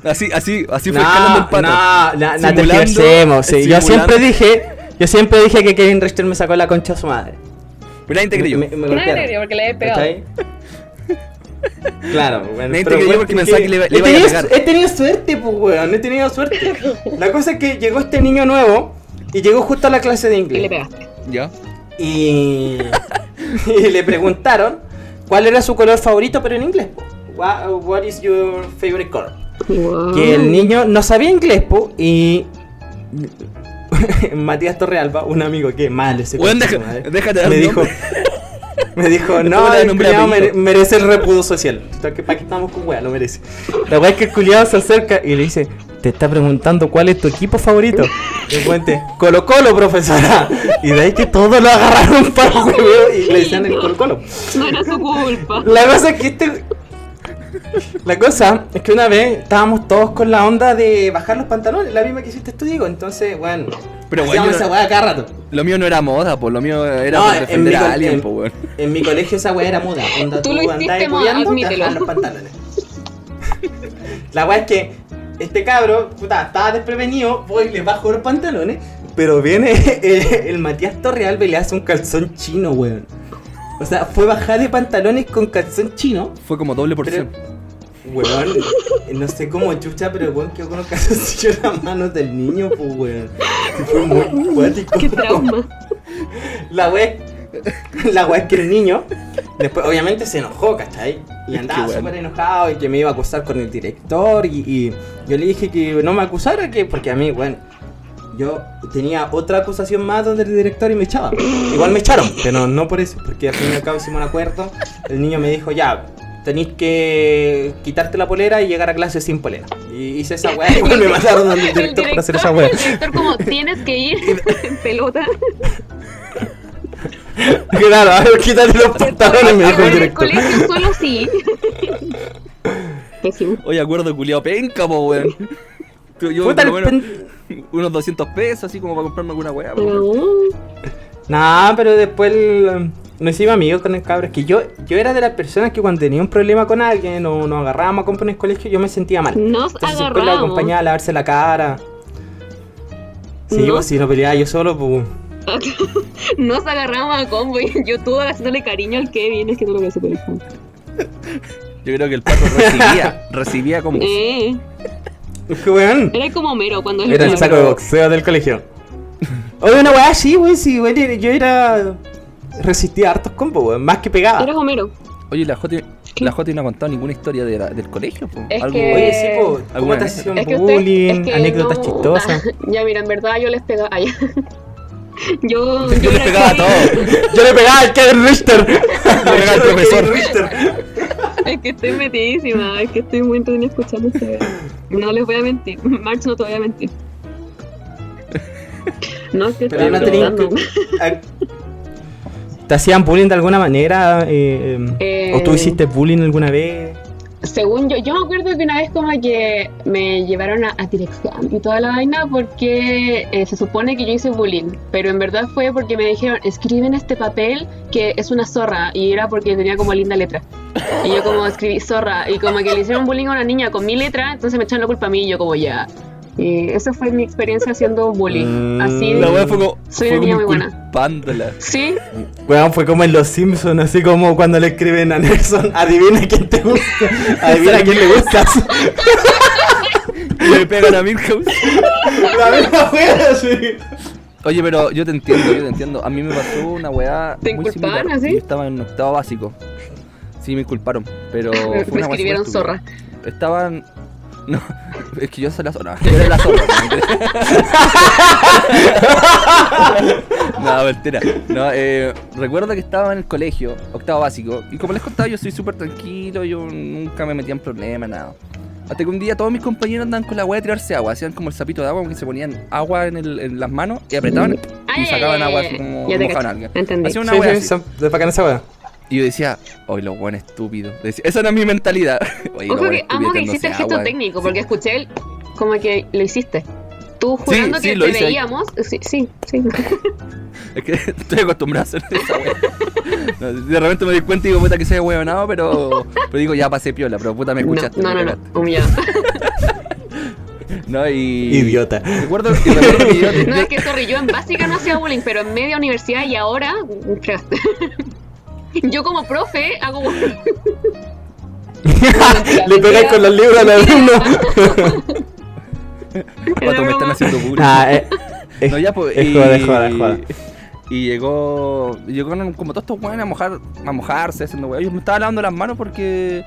Así, así, así fue escalando el no, pato. no, no, no te sí. Yo siempre dije, yo siempre dije que Kevin Richter me sacó la concha a su madre. Pero nadie te creyó. Me, me me creyó porque le había pegado. Claro, bueno. Nadie te creyó porque pensaba que le le he iba a tenido- pegar. He tenido suerte, pues, weón, he tenido suerte. La cosa es que llegó este niño nuevo y llegó justo a la clase de Y le inglés. pegaste. ¿Ya? Y, y le preguntaron cuál era su color favorito, pero en inglés. po. What, what is your favorite color? Que el niño no sabía inglés, po, y Matías Torrealba, un amigo que mal ese su deja- madre, déjate dar me dijo, me dijo, no, el nombre y culiao apellido". mere- merece el repudio social. ¿Para qué estamos con weá? Lo merece. La weá es que el culiado se acerca y le dice, te está preguntando cuál es tu equipo favorito. El cuente, Colo Colo, profesora. Y de ahí que todos lo agarraron para el y le decían el Colo Colo. No era su culpa. La cosa es que este. La cosa es que una vez estábamos todos con la onda de bajar los pantalones, la misma que hiciste tú, digo. Entonces, bueno, Pero, yo esa weá cada rato. Lo mío no era moda, pues lo mío era No, defender a alguien, en- pues, weón. En mi colegio esa weá era moda. Onda, Tú lo hiciste moda, te admítelo. los pantalones. La weá es que este cabro, puta, estaba desprevenido, voy y le bajo los pantalones, pero viene el, el Matías Torrealba y le hace un calzón chino, weón. O sea, fue bajar de pantalones con calzón chino. Fue como doble porción. Weón, no sé cómo chucha, pero weón quedó con los calzoncillos en las manos del niño, pues weón. Fue muy cuático. Qué trauma. La wea, la wea es que el niño, después obviamente se enojó, ¿cachai? Y andaba bueno. súper enojado y que me iba a acusar con el director y, y yo le dije que no me acusara, que porque a mí, bueno, yo tenía otra acusación más donde el director y me echaba. Igual me echaron, pero no por eso, porque al fin y al cabo hicimos un acuerdo. El niño me dijo, ya, tenéis que quitarte la polera y llegar a clase sin polera. Y hice esa weá, igual me mataron al El director por hacer esa weá. el director como, tienes que ir en pelota. Claro, a ver, quítate los pantalones, me dijo el En el director. colegio solo sí. Oye, acuerdo culiao penca, po, weón. Yo, yo Puta, por lo el menos, pen- unos 200 pesos, así como para comprarme alguna weá. po. Pero, Nah, pero después el- nos hicimos amigos con el cabro. Es que yo, yo era de las personas que cuando tenía un problema con alguien o nos agarrábamos a comprar en el colegio, yo me sentía mal. Nos Entonces después lo agarramos. acompañaba a lavarse la cara. Sí, No. pues si no peleaba yo solo, pues. Nos agarramos a combo y yo estuve haciéndole cariño al Kevin. Es que no lo voy a hacer Yo creo que el pato recibía, recibía como. Eh, Es que weón. era como Mero cuando él Era el saco de boxeo del colegio. Oye, una weá así, weón. Sí, weón. Yo era. Resistía hartos combos, weón. Más que pegaba. Eras Homero. Oye, la Joti, la Joti no ha contado ninguna historia de la- del colegio, po. Es Algo- que- Oye, sí, po. ¿Cómo ¿Alguna te vez? hacían Es que usted- bullying? es que anécdotas no- chistosas. Ya, mira, en verdad yo les pegaba. Ay, yo, Yo le era pegaba a todos. Yo le pegaba al Kevin Richter. Le pegaba al profesor. Es que estoy metidísima, es que estoy muy entretenida escuchando ustedes. No les voy a mentir, March no te voy a mentir. No, es que Pero estoy no ¿Te hacían bullying de alguna manera? eh, Eh, ¿O tú hiciste bullying alguna vez? Según yo, yo me acuerdo que una vez como que me llevaron a, a dirección y toda la vaina porque eh, se supone que yo hice bullying, pero en verdad fue porque me dijeron, escribe en este papel que es una zorra y era porque tenía como linda letra. Y yo como escribí zorra y como que le hicieron bullying a una niña con mi letra, entonces me echaron la culpa a mí y yo como ya. Y esa fue mi experiencia haciendo bullying. Mm, Así La weá fue como. Soy fue una niña muy buena. inculpándola. Sí, Weón, fue como en Los Simpsons, así como cuando le escriben a Nelson, adivina quién te gusta, adivina quién le gustas. Le pegan a Milhouse. La misma wea, sí. Oye, pero yo te entiendo, yo te entiendo. A mí me pasó una weá ¿Te muy inculpaban similar. así? Yo estaba en octavo básico. Sí, me inculparon, pero fue me una weá escribieron zorra. Estaban... No, es que yo soy la zorra. Yo era la zorra. no, mentira. No, eh, recuerdo que estaba en el colegio, octavo básico, y como les contaba, yo soy súper tranquilo, yo nunca me metía en problemas, nada. Hasta que un día todos mis compañeros andaban con la weá de tirarse agua, hacían como el sapito de agua, como que se ponían agua en, el- en las manos y apretaban y Ay, sacaban agua así como mojaban algo. entendí. Hacían una Sí, weá sí, así. son de bacana esa wea. Y yo decía, oye, lo bueno estúpido. Decía, esa era mi mentalidad. Oye, Ojo que amo que hiciste el gesto agua. técnico, porque escuché el, como que lo hiciste. Tú jurando sí, que lo te hice. veíamos. Sí, sí, sí. Es que estoy acostumbrado a hacer esa wea. No, De repente me di cuenta y digo, puta que haya nada, pero, pero digo, ya pasé piola, pero puta me No, escuchaste. no, no, no, cagaste. humillado. No, y. Idiota. Recuerdo, recuerdo que yo. No, es que, sorry, yo en básica no hacía bullying, pero en media universidad y ahora, fregaste. Yo como profe hago. Le pegáis con los libros al alumno. Pato, me están haciendo bullying. Ah, eh, es, No, ya, pues. es y, joda, es joda, es joda. y llegó. Llegó como todos estos weones a, mojar, a mojarse, haciendo weón. Yo me estaba lavando las manos porque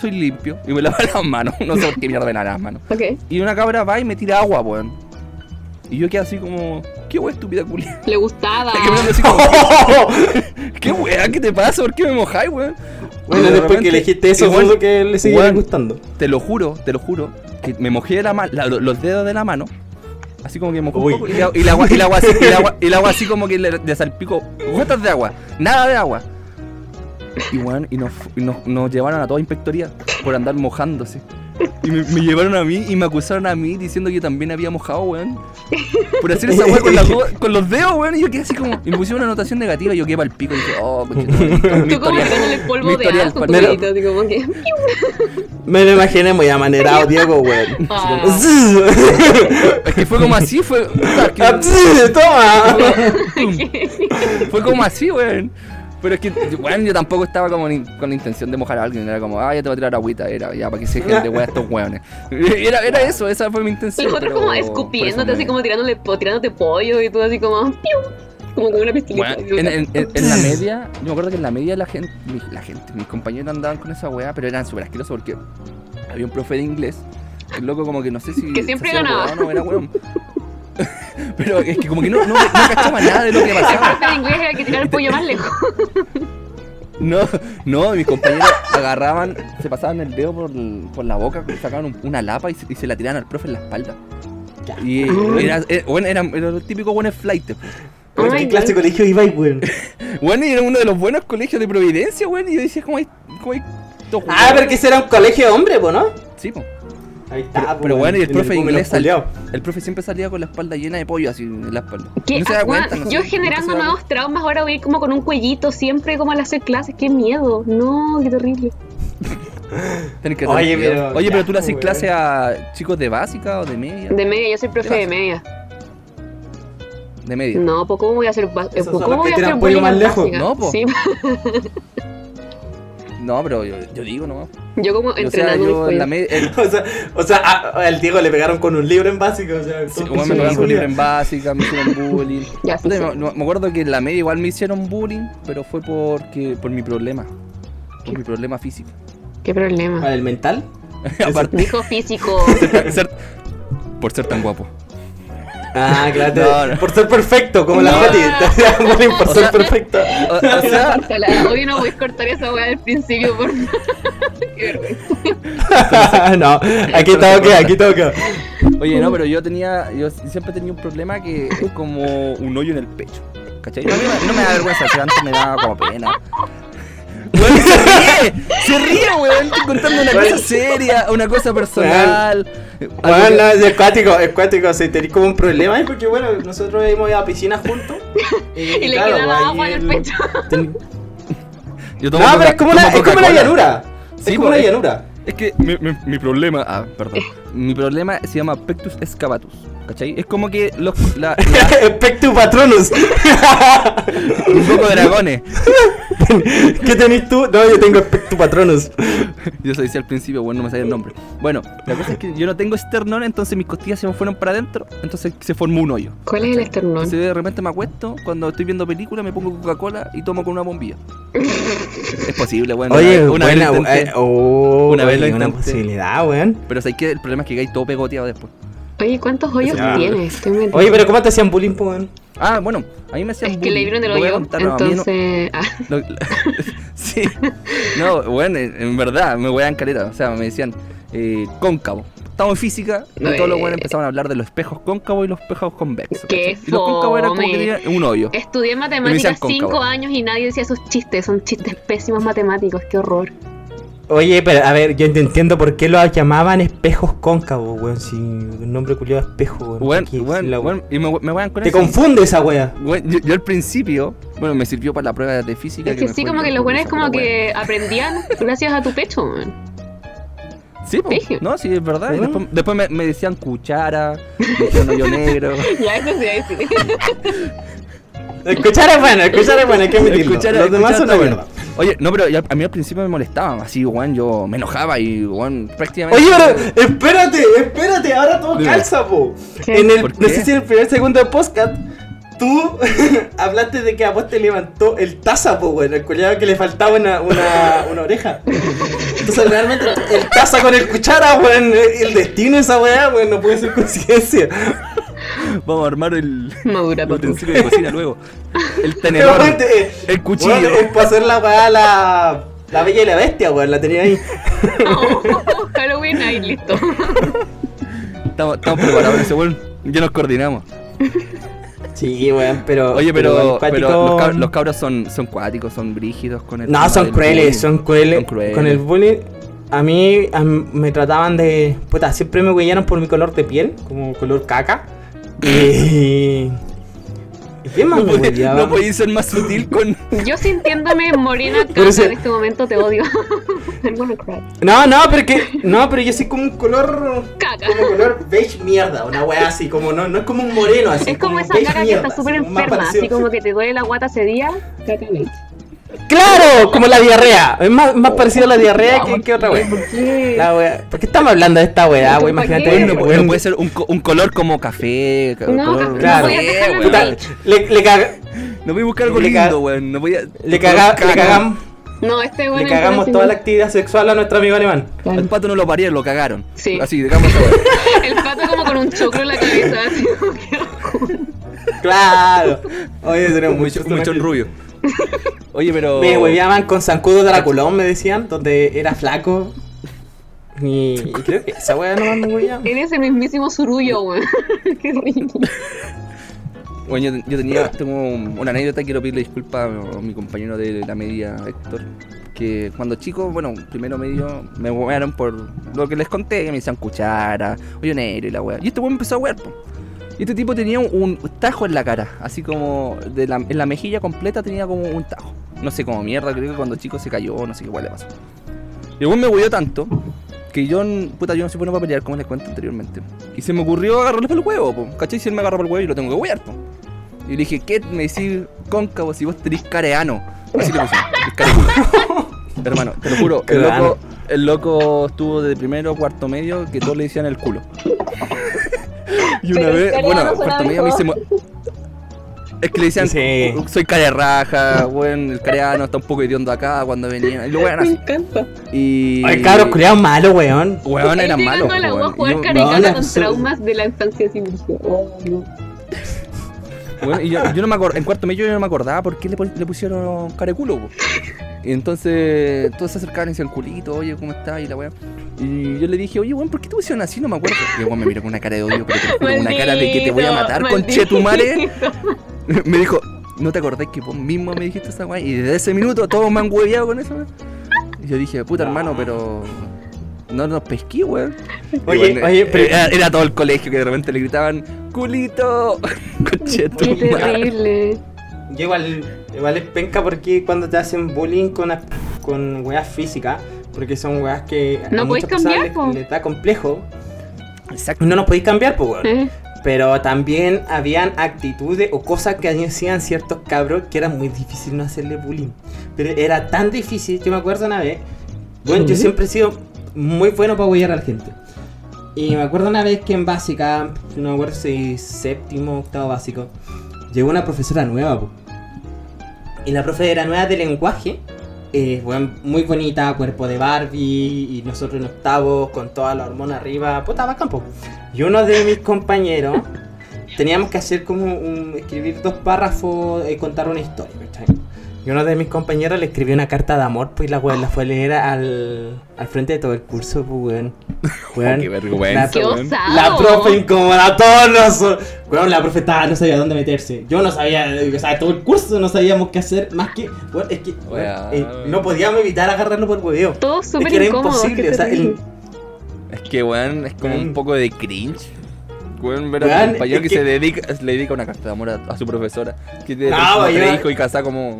soy limpio. Y me lavo las manos. No sé por qué mierda me lavo las manos. Y una cabra va y me tira agua, weón. Y yo quedé así como. ¿Qué weón estúpida culia? Le gustaba. Que me así como, ¿Qué weón? ¿Qué te pasa? ¿Por qué me mojáis, weón? Bueno, después que elegiste eso, igual- que le Weón. gustando. Te lo juro, te lo juro, que me mojé la la- los dedos de la mano. Así como que me mojó Uy. un poco y, la- y el agua, y el agua así, y el agua, y el agua así como que le, le salpicó gotas de agua, nada de agua. Y bueno, y nos, y nos, nos llevaron a toda inspectoría por andar mojándose. Y me, me llevaron a mí y me acusaron a mí diciendo que yo también había mojado, weón. Por hacer esa weá con, las go- con los dedos, weón. Y yo quedé así como. Y me pusieron una anotación negativa y yo quedé para el pico y dije, oh, conchetumare, mi Tú como tirándole polvo de así como que. Me lo imaginé muy amanerado, Diego, weón. Ah. Es que fue como así, fue. puta, que- Ah, ¡Toma! Fue como así, weón. Pero es que, weón, yo tampoco estaba como ni- con la intención de mojar a alguien. Era como, ah, ya te voy a tirar agüita. Era, ya, para que se dejen de weón estos weones. Era, era eso, esa fue mi intención. Los otros pero como escupiéndote, me- así como tirándole, po- tirándote pollo y tú así como. ¡piu! Como con una pistolita. Weón, en, en- en- en la media, yo me acuerdo que en la media la gente, mi- la gente, mis compañeros andaban con esa weá, pero eran súper asquerosos porque había un profe de inglés, el loco como que no sé si... Que siempre ganaba. weón o era weón. pero es que como que no, no, no cachaba nada de lo que El pasaba. profe de inglés era el que tiraba el pollo más lejos. No, no, mis compañeros agarraban, se pasaban el dedo por, por la boca, sacaban un- una lapa y se, y se la tiraban al profe en la espalda. Y era, era, bueno, eran, eran los típicos buenos flights. Oh ¿En my ¿Qué clase de colegio ibais, weón? Bueno, y era uno de los buenos colegios de Providencia, weón. Y yo decía, ¿cómo hay, cómo hay Ah, pero que ese era un colegio de hombre, po, ¿no? Sí, po. Ahí está, Pero, pero bueno, y el profe de Google inglés, el profe siempre salía con la espalda llena de pollo así en la espalda. ¿Qué? No se da Ah, cuenta, weón, no sé, yo generando nuevos traumas, ahora voy a ir como con un cuellito siempre como al hacer clases. ¡Qué miedo! No, qué terrible. que Oye, pero Oye, pero ya, tú le haces weón. clase a chicos de básica o de media. De media, yo soy profe de media. De media. No, pues ¿cómo voy a hacer Esos ¿cómo voy a hacer más lejos. No, po. Sí, No, pero yo, yo digo, ¿no? yo como O sea, entrenando yo en media. O sea, o sea a- al Diego le pegaron con un libro en básico, o sea, Sí, me pegaron con libro culiadas. en básica, me hicieron bullying. Ya, sí, sí. me, acuerdo que en la media igual me hicieron bullying, pero fue porque por mi problema. Por mi problema físico. ¿Qué problema? ¿Para el mental? Aparte, Dijo físico. por ser tan guapo. Ah, claro. No, no. Por ser perfecto, como la No. Joti. Te por O ser sea- perfecto. O, o sea. Hoy no voy a cortar esa weá del principio por Qué vergüenza. no, aquí todo queda, aquí todo queda. oye, no, pero yo tenía, yo siempre tenía un problema que es como un hoyo en el pecho. ¿Cachai? No, me- no me da vergüenza, si antes me daba como pena. Weón, se ríe, se ríe, weón. Estoy contando una cosa seria, una cosa personal. que- no, es cuático, es cuático, si tenéis como un problema ahí, porque bueno, nosotros hemos ido a piscina juntos. Y, Y le claro, quedaba pues, agua en el pecho. ten- yo No, tomo pero Coca- es como una, es como una llanura. Sí, es como una llanura. Es que mi, mi- mi problema, ah, perdón. Mi problema se llama Pectus excavatus. ¿Cachai? Es como que los, la, la- Espectu Patronus. un poco de dragones. ¿Qué tenés tú? No, yo tengo Espectu Patronus. Yo se decía al principio, bueno, no me sabía el nombre. Bueno, la cosa es que yo no tengo esternón, entonces mis costillas se me fueron para adentro, entonces se formó un hoyo. ¿Cuál es el esternón? Entonces de repente me acuesto, cuando estoy viendo películas me pongo Coca-Cola y tomo con una bombilla. es posible, bueno. Oye, una, buena, vez lo intenté, eh, oh, Una vez lo una posibilidad, weón. Pero sé que el problema es que hay todo pegoteado después. Oye, ¿cuántos hoyos Ya. tienes? Oye, pero ¿cómo te hacían bullying, weón? Ah, bueno, a mí me hacían Es que le vieron el hoyo, no, no- entonces... ah, Lo- sí. No, bueno, en, verdad, me voy a caleta. O sea, me decían eh, cóncavo. octavo en física y No, todos los eh. buenos empezaban a hablar de los espejos cóncavos y los espejos convexos. Qué. Y los cóncavos eran como que tenían un hoyo. Estudié matemáticas cinco años y nadie decía esos chistes. Son chistes pésimos matemáticos. Qué horror. Oye, pero a ver, yo entiendo por qué los llamaban espejos cóncavos, weón. Si un nombre culiado espejo, weón. Bueno, y me, me wean con Te eso. confunde esa. Bueno, yo, yo al principio, bueno, me sirvió para la prueba de física. Es que me sí, como que los esa como que aprendían gracias a tu pecho, wea. Sí. Brígido. no, sí, es verdad. Y después, después me, me decían cuchara, me dijeron hoyo negro. ya, eso sí, ahí sí. Escuchar es bueno, escuchar es bueno, hay que admitirlo. Escuchar- Los demás son. Oye, no, pero a mí al principio me molestaban, así, weón, yo me enojaba y, weón, prácticamente... Oye, pero espérate, espérate, ahora todo Dime. calza, po. ¿Qué? En el, ¿Por no sé si en el primer segundo de podcast, tú hablaste de que a vos te levantó el taza, po, weón. El culiado que le faltaba una, una, una oreja. Entonces, realmente, el taza con el cuchara, weón. El destino de esa weá, weón, no puede ser coincidencia. Vamos a armar el, No dura el poco. utensilio de cocina luego. El tenedor, el cuchillo. weón, es para hacer la weá la. La bella y la bestia, weón. La tenía ahí. Oh, Halloween, ahí listo. Estamos, estamos preparados en ese weón. Ya nos coordinamos. Sí, weón, pero. Oye, pero, el pero cuático- los, cab- los cabros son, son cuáticos, son brígidos con el. No, son crueles, son crueles. Son crueles. Con el bullying, a mí, a mí me trataban de. Puta, siempre me huellaron por mi color de piel, como color caca. Y. Y bien más No podéis no podéis ser más sutil con. Yo sintiéndome morena caca ese- en este momento te odio. No, no, pero que. No, pero yo soy como un color. Caca. Como color beige mierda, una wea así, como no, no es como un moreno así. Es como esa beige caca que está súper como enferma, así como que te duele la guata ese día. Caca beige. ¡Claro! Como la diarrea. Es más, más parecido a la diarrea que, que otra wea. ¿Por qué? La wea. ¿Por qué estamos hablando de esta wea, ¿Por wey? Imagínate. No, no puede ser un, co- un color como café. ca- No, color, Claro. Puta, le, le, caga- No voy a buscar algo Le lindo, weón. No voy a. le, caga- caca. le cagamos. No, este bueno Le cagamos toda la actividad sexual a nuestro amigo alemán. El pato no lo parieron, lo cagaron. Sí. Así, digamos. El pato como con un choclo en la cabeza. Así como que... Claro. Oye, tenemos Mucho, mucho, mucho en rubio. Oye, pero. Me hueveaban con zancudo Draculón, me decían, donde era flaco. Y, y creo que esa wea no me hueveaban. Eres el mismísimo surullo, weón. Qué ridículo. Bueno, yo, yo tenía tengo una anécdota, quiero pedirle disculpas a mi compañero de la media, Héctor, que cuando chico, bueno, primero medio, me huearon por lo que les conté, que me decían cuchara, hoyo negro y la wea. Y este weón empezó a huear, po. Y este tipo tenía un, un tajo en la cara, así como de la, en la mejilla completa tenía como un tajo. No sé cómo mierda, creo que cuando chico se cayó, no sé qué cuál le pasó. Y el me hueó tanto que yo, puta, yo no soy bueno para pelear, como les cuento anteriormente. Y se me ocurrió agarrarle por el huevo, po. ¿Cachai? Si él me agarra por el huevo, yo lo tengo que huear, po. Y le dije, ¿qué me decís cóncavo si vos tenés careano? Así le puse. Hermano, te lo juro, el loco, el loco estuvo de primero cuarto medio que todos le decían el culo. Y una vez, bueno, cuarto medio a mí se mejor. me... Es que le decían, Sí. soy care raja, weón, el careano está un poco hediondo acá cuando venía. Y lo weón Me así. encanta. Y... Ay, cabros, culiados malos, weón. Weón, Él eran malos, llegando a la a jugar no, con traumas de la infancia Oh, no. Bueno, y yo, yo no me acordaba, en cuarto medio yo no me acordaba por qué le, pusieron careculo, po. Y entonces todos se acercaban y decían culito, oye, ¿cómo estás? Y la weá. Y yo le dije, oye, weón, ¿por qué te pusieron así? No me acuerdo. Y el weón me miró con una cara de odio, pero te lo juro, una cara de que te voy a matar, Maldito, conchetumare. maldito. me dijo, ¿no te acordás que vos mismo me dijiste esa weá? Y desde ese minuto todos me han hueveado con eso, weón. Y yo dije, puta hermano, pero. No nos pesqué, weón. Oye, bueno, oye, pero- Era, era todo el colegio que de repente le gritaban, culito. Qué Conchetumare. terrible. Yo igual, igual es penca porque cuando te hacen bullying con, con weas físicas, porque son weas que No a podéis cambiar, po. les, les da complejo, Exacto. no nos podéis cambiar, pues weón. Eh, Pero también habían actitudes o cosas que hacían ciertos cabros que era muy difícil no hacerle bullying. Pero era tan difícil, yo me acuerdo una vez, bueno, yo Sí. siempre he sido muy bueno para apoyar a la gente. Y me acuerdo una vez que en básica, no me acuerdo si séptimo, octavo básico, llegó una profesora nueva, po. Y la profe era nueva de lenguaje, eh, weón, muy bonita, cuerpo de Barbie, y nosotros en octavo con toda la hormona arriba, puta, bacán, po. Y uno de mis compañeros teníamos que hacer como un, escribir dos párrafos y contar una historia, ¿cachai? Y uno de mis compañeros le escribió una carta de amor, pues la weón la fue a leer al, al frente de todo el curso, pues weón. Weón, qué vergüenza, la- ¡Qué weón. osado! La profe incomoda a todos nosotros. Weón, la profe estaba, no sabía dónde meterse. Yo no sabía, o sea, todo el curso no sabíamos qué hacer. Más que, weón, es que weón, Weón. eh, no podíamos evitar agarrarlo por hueveo. Todo Es súper que era incómodo. imposible, o sea, el-. Es que, weón, es como Weón. un poco de cringe. Weón, ver a un compañero es que, que- se dedica, le dedica una carta de amor a, a su profesora. Que tiene No, hijos y casa como,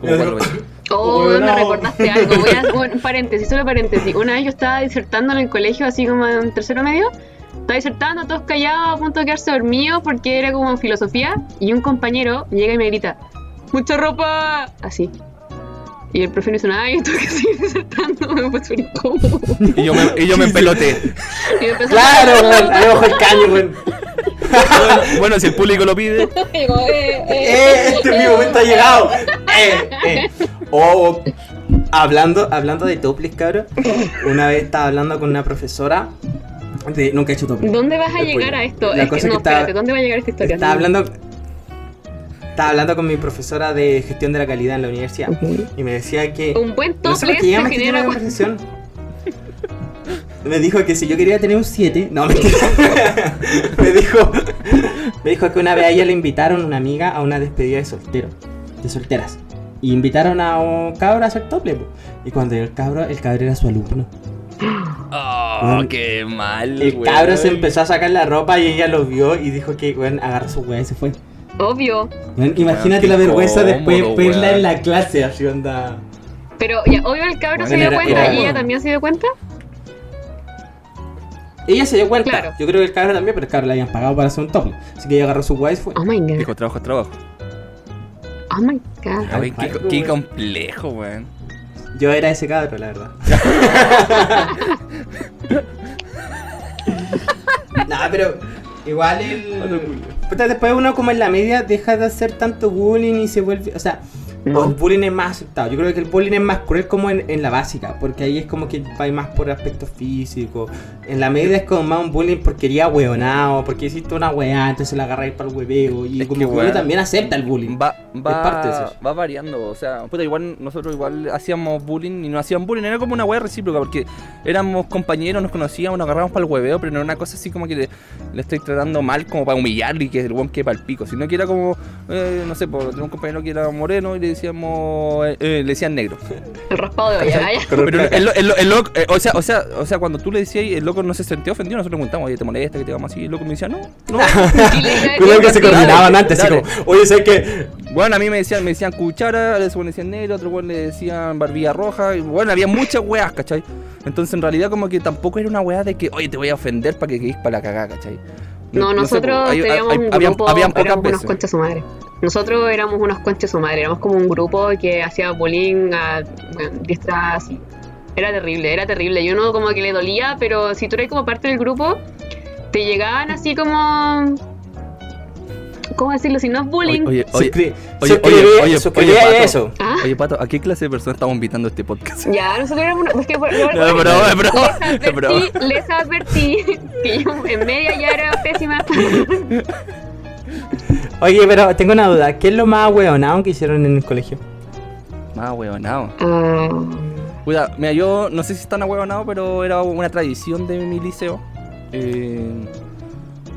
como. Oh, Weón, me recordaste algo. Voy a, un paréntesis, solo paréntesis. Una vez yo estaba disertando en el colegio, así como en tercero medio. Estaba disertando, todos callados, a punto de quedarse dormidos porque era como filosofía. Y un compañero llega y me grita: ¡Mucha ropa! Así. Y el profe no hizo nada y yo tuve que seguir disertando. Me fue súper incómodo. Y yo me, y yo me empeloté. Y me Claro, weón, ahí bajo el caño, weón. bueno, si el público lo pide. Como, eh, eh, ¡Eh! Este es mi momento ha llegado. ¡Eh! ¡Eh! O hablando, hablando de toples, cabrón. Una vez estaba hablando con una profesora. De, nunca he hecho toples. ¿Dónde vas a llegar a esto? la Es que, cosa no, que estaba- espérate, ¿dónde va a llegar esta historia? Estaba hablando. Estaba hablando con mi profesora de gestión de la calidad en la universidad. Y me decía que. Un buen No sé por tople qué me una conversación. Me dijo que si yo quería tener un 7, no, mentira. me dijo me dijo que una vez a ella le invitaron una amiga a una despedida de soltero, de solteras. Y invitaron a un cabro a hacer tople. Y cuando llegó el cabro, el cabro era su alumno. Oh, Weón. qué mal. El weón. cabro se empezó a sacar la ropa y ella lo vio y dijo que, bueno, agarró su weá y se fue. Obvio. Imagínate la vergüenza después de verla en la clase, así onda. Pero ya, obvio el cabro Bueno, se dio era- cuenta era- y ella también se dio cuenta. Ella se dio cuenta. Claro. Yo creo que el cabro también, pero el cabro le habían pagado para hacer un tople. Así que ella agarró su weá y fue. Oh my god. Dijo trabajo es trabajo. Oh my god. A ver, Ay, qué, weón. qué complejo, weón. Yo era ese cabro, la verdad. nah, pero igual el. Puta, después uno como en la media deja de hacer tanto bullying y se vuelve. O sea, No. o el bullying es más aceptado. Yo creo que el bullying es más cruel como en, en la básica, porque ahí es como que va más por aspectos físicos. En la media es como más un bullying porque quería hueonado, porque hiciste una weá, entonces la agarráis para el hueveo. Y Es como que, uno también acepta el bullying. Va, va, parte de eso. va variando, o sea, puta, igual nosotros igual hacíamos bullying y no hacían bullying, era como una weá recíproca, porque éramos compañeros, nos conocíamos, nos agarramos para el hueveo, pero no era una cosa así como que le, le estoy tratando mal como para humillarle y que el weón quede para el pico, sino que era como, eh, no sé, pues, tenía un compañero que era moreno y le decíamos, eh, eh, le decían negro. El raspado de olla, vaya. Pero el, el el loco, eh, o, sea, o, sea, o sea, cuando tú le decías, el loco no se sentía ofendido, nosotros le preguntamos, oye, ¿te molesta que te digamos así? Y el loco me decía, no, no. Creo que se "Dale, coordinaban antes, así como, oye, sé que. Bueno, a mí me decían, me decían cuchara, a ese weón le decían negro, a otro le decían barbilla roja, y bueno, había muchas weas, ¿cachai? Entonces en realidad como que tampoco era una wea de que, oye, te voy a ofender para que quedes para la cagada, ¿cachai? No, nosotros po, hay- teníamos hay- un habían- grupo, habían pocas éramos unos veces. conchas su madre. Nosotros éramos unos conchas su madre, éramos como un grupo que hacía bullying a bueno, diestra así. Era terrible, era terrible. Y uno como que le dolía, pero si tú eres como parte del grupo, te llegaban así como... ¿Cómo decirlo? Si no es bullying... Oye, oye, oye, oye, oye, oye, eso. ¿Ah? oye, Pato, ¿a qué clase de personas estamos invitando a este podcast? Ya, nosotros éramos... es que, por- No, es broma, es broma, les advertí, les advertí que yo en media ya era pésima. Oye, pero tengo una duda. ¿Qué es lo más hueonado que hicieron en el colegio? Más huevonado. Ah, Cuida, mira, yo no sé si están ahuevonados, pero era una tradición de mi liceo. Eh,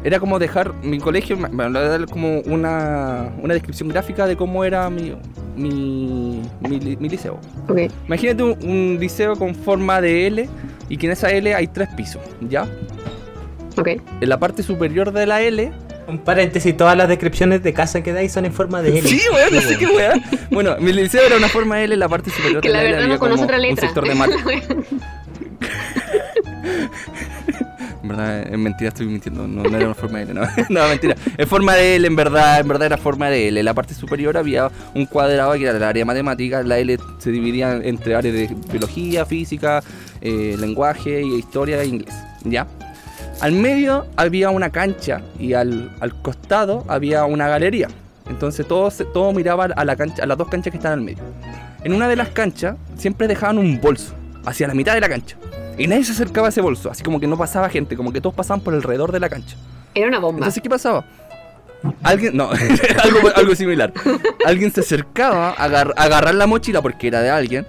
era como dejar mi colegio, me me voy a dar como una, una descripción gráfica de cómo era mi, mi, mi, li- mi liceo. ok. Imagínate un, un liceo con forma de L y que en esa L hay tres pisos, ¿ya? Ok. En la parte superior de la L Un paréntesis, todas las descripciones de casa que dais son en forma de L. Sí, weón, no sé qué weá. Bueno, mi liceo era una forma L, la parte superior Que de la la L verdad había no conoce otra un letra. sector de mate. En verdad, es mentira, estoy mintiendo. No, no era una forma de L, no. no, mentira. En forma de L, en verdad, en verdad era forma de L. En la parte superior había un cuadrado que era el área de matemáticas. La L se dividía entre áreas de biología, física, eh, lenguaje, historia e inglés. ¿Ya? Al medio había una cancha y al, al costado había una galería. Entonces todos, todos miraban a, la cancha, a las dos canchas que están al medio. En una de las canchas siempre dejaban un bolso hacia la mitad de la cancha. Y nadie se acercaba a ese bolso, así como que no pasaba gente, como que todos pasaban por alrededor de la cancha. Era una bomba. Entonces, ¿qué pasaba? alguien, no, algo, algo similar. Alguien se acercaba a, agar- a agarrar la mochila porque era de alguien.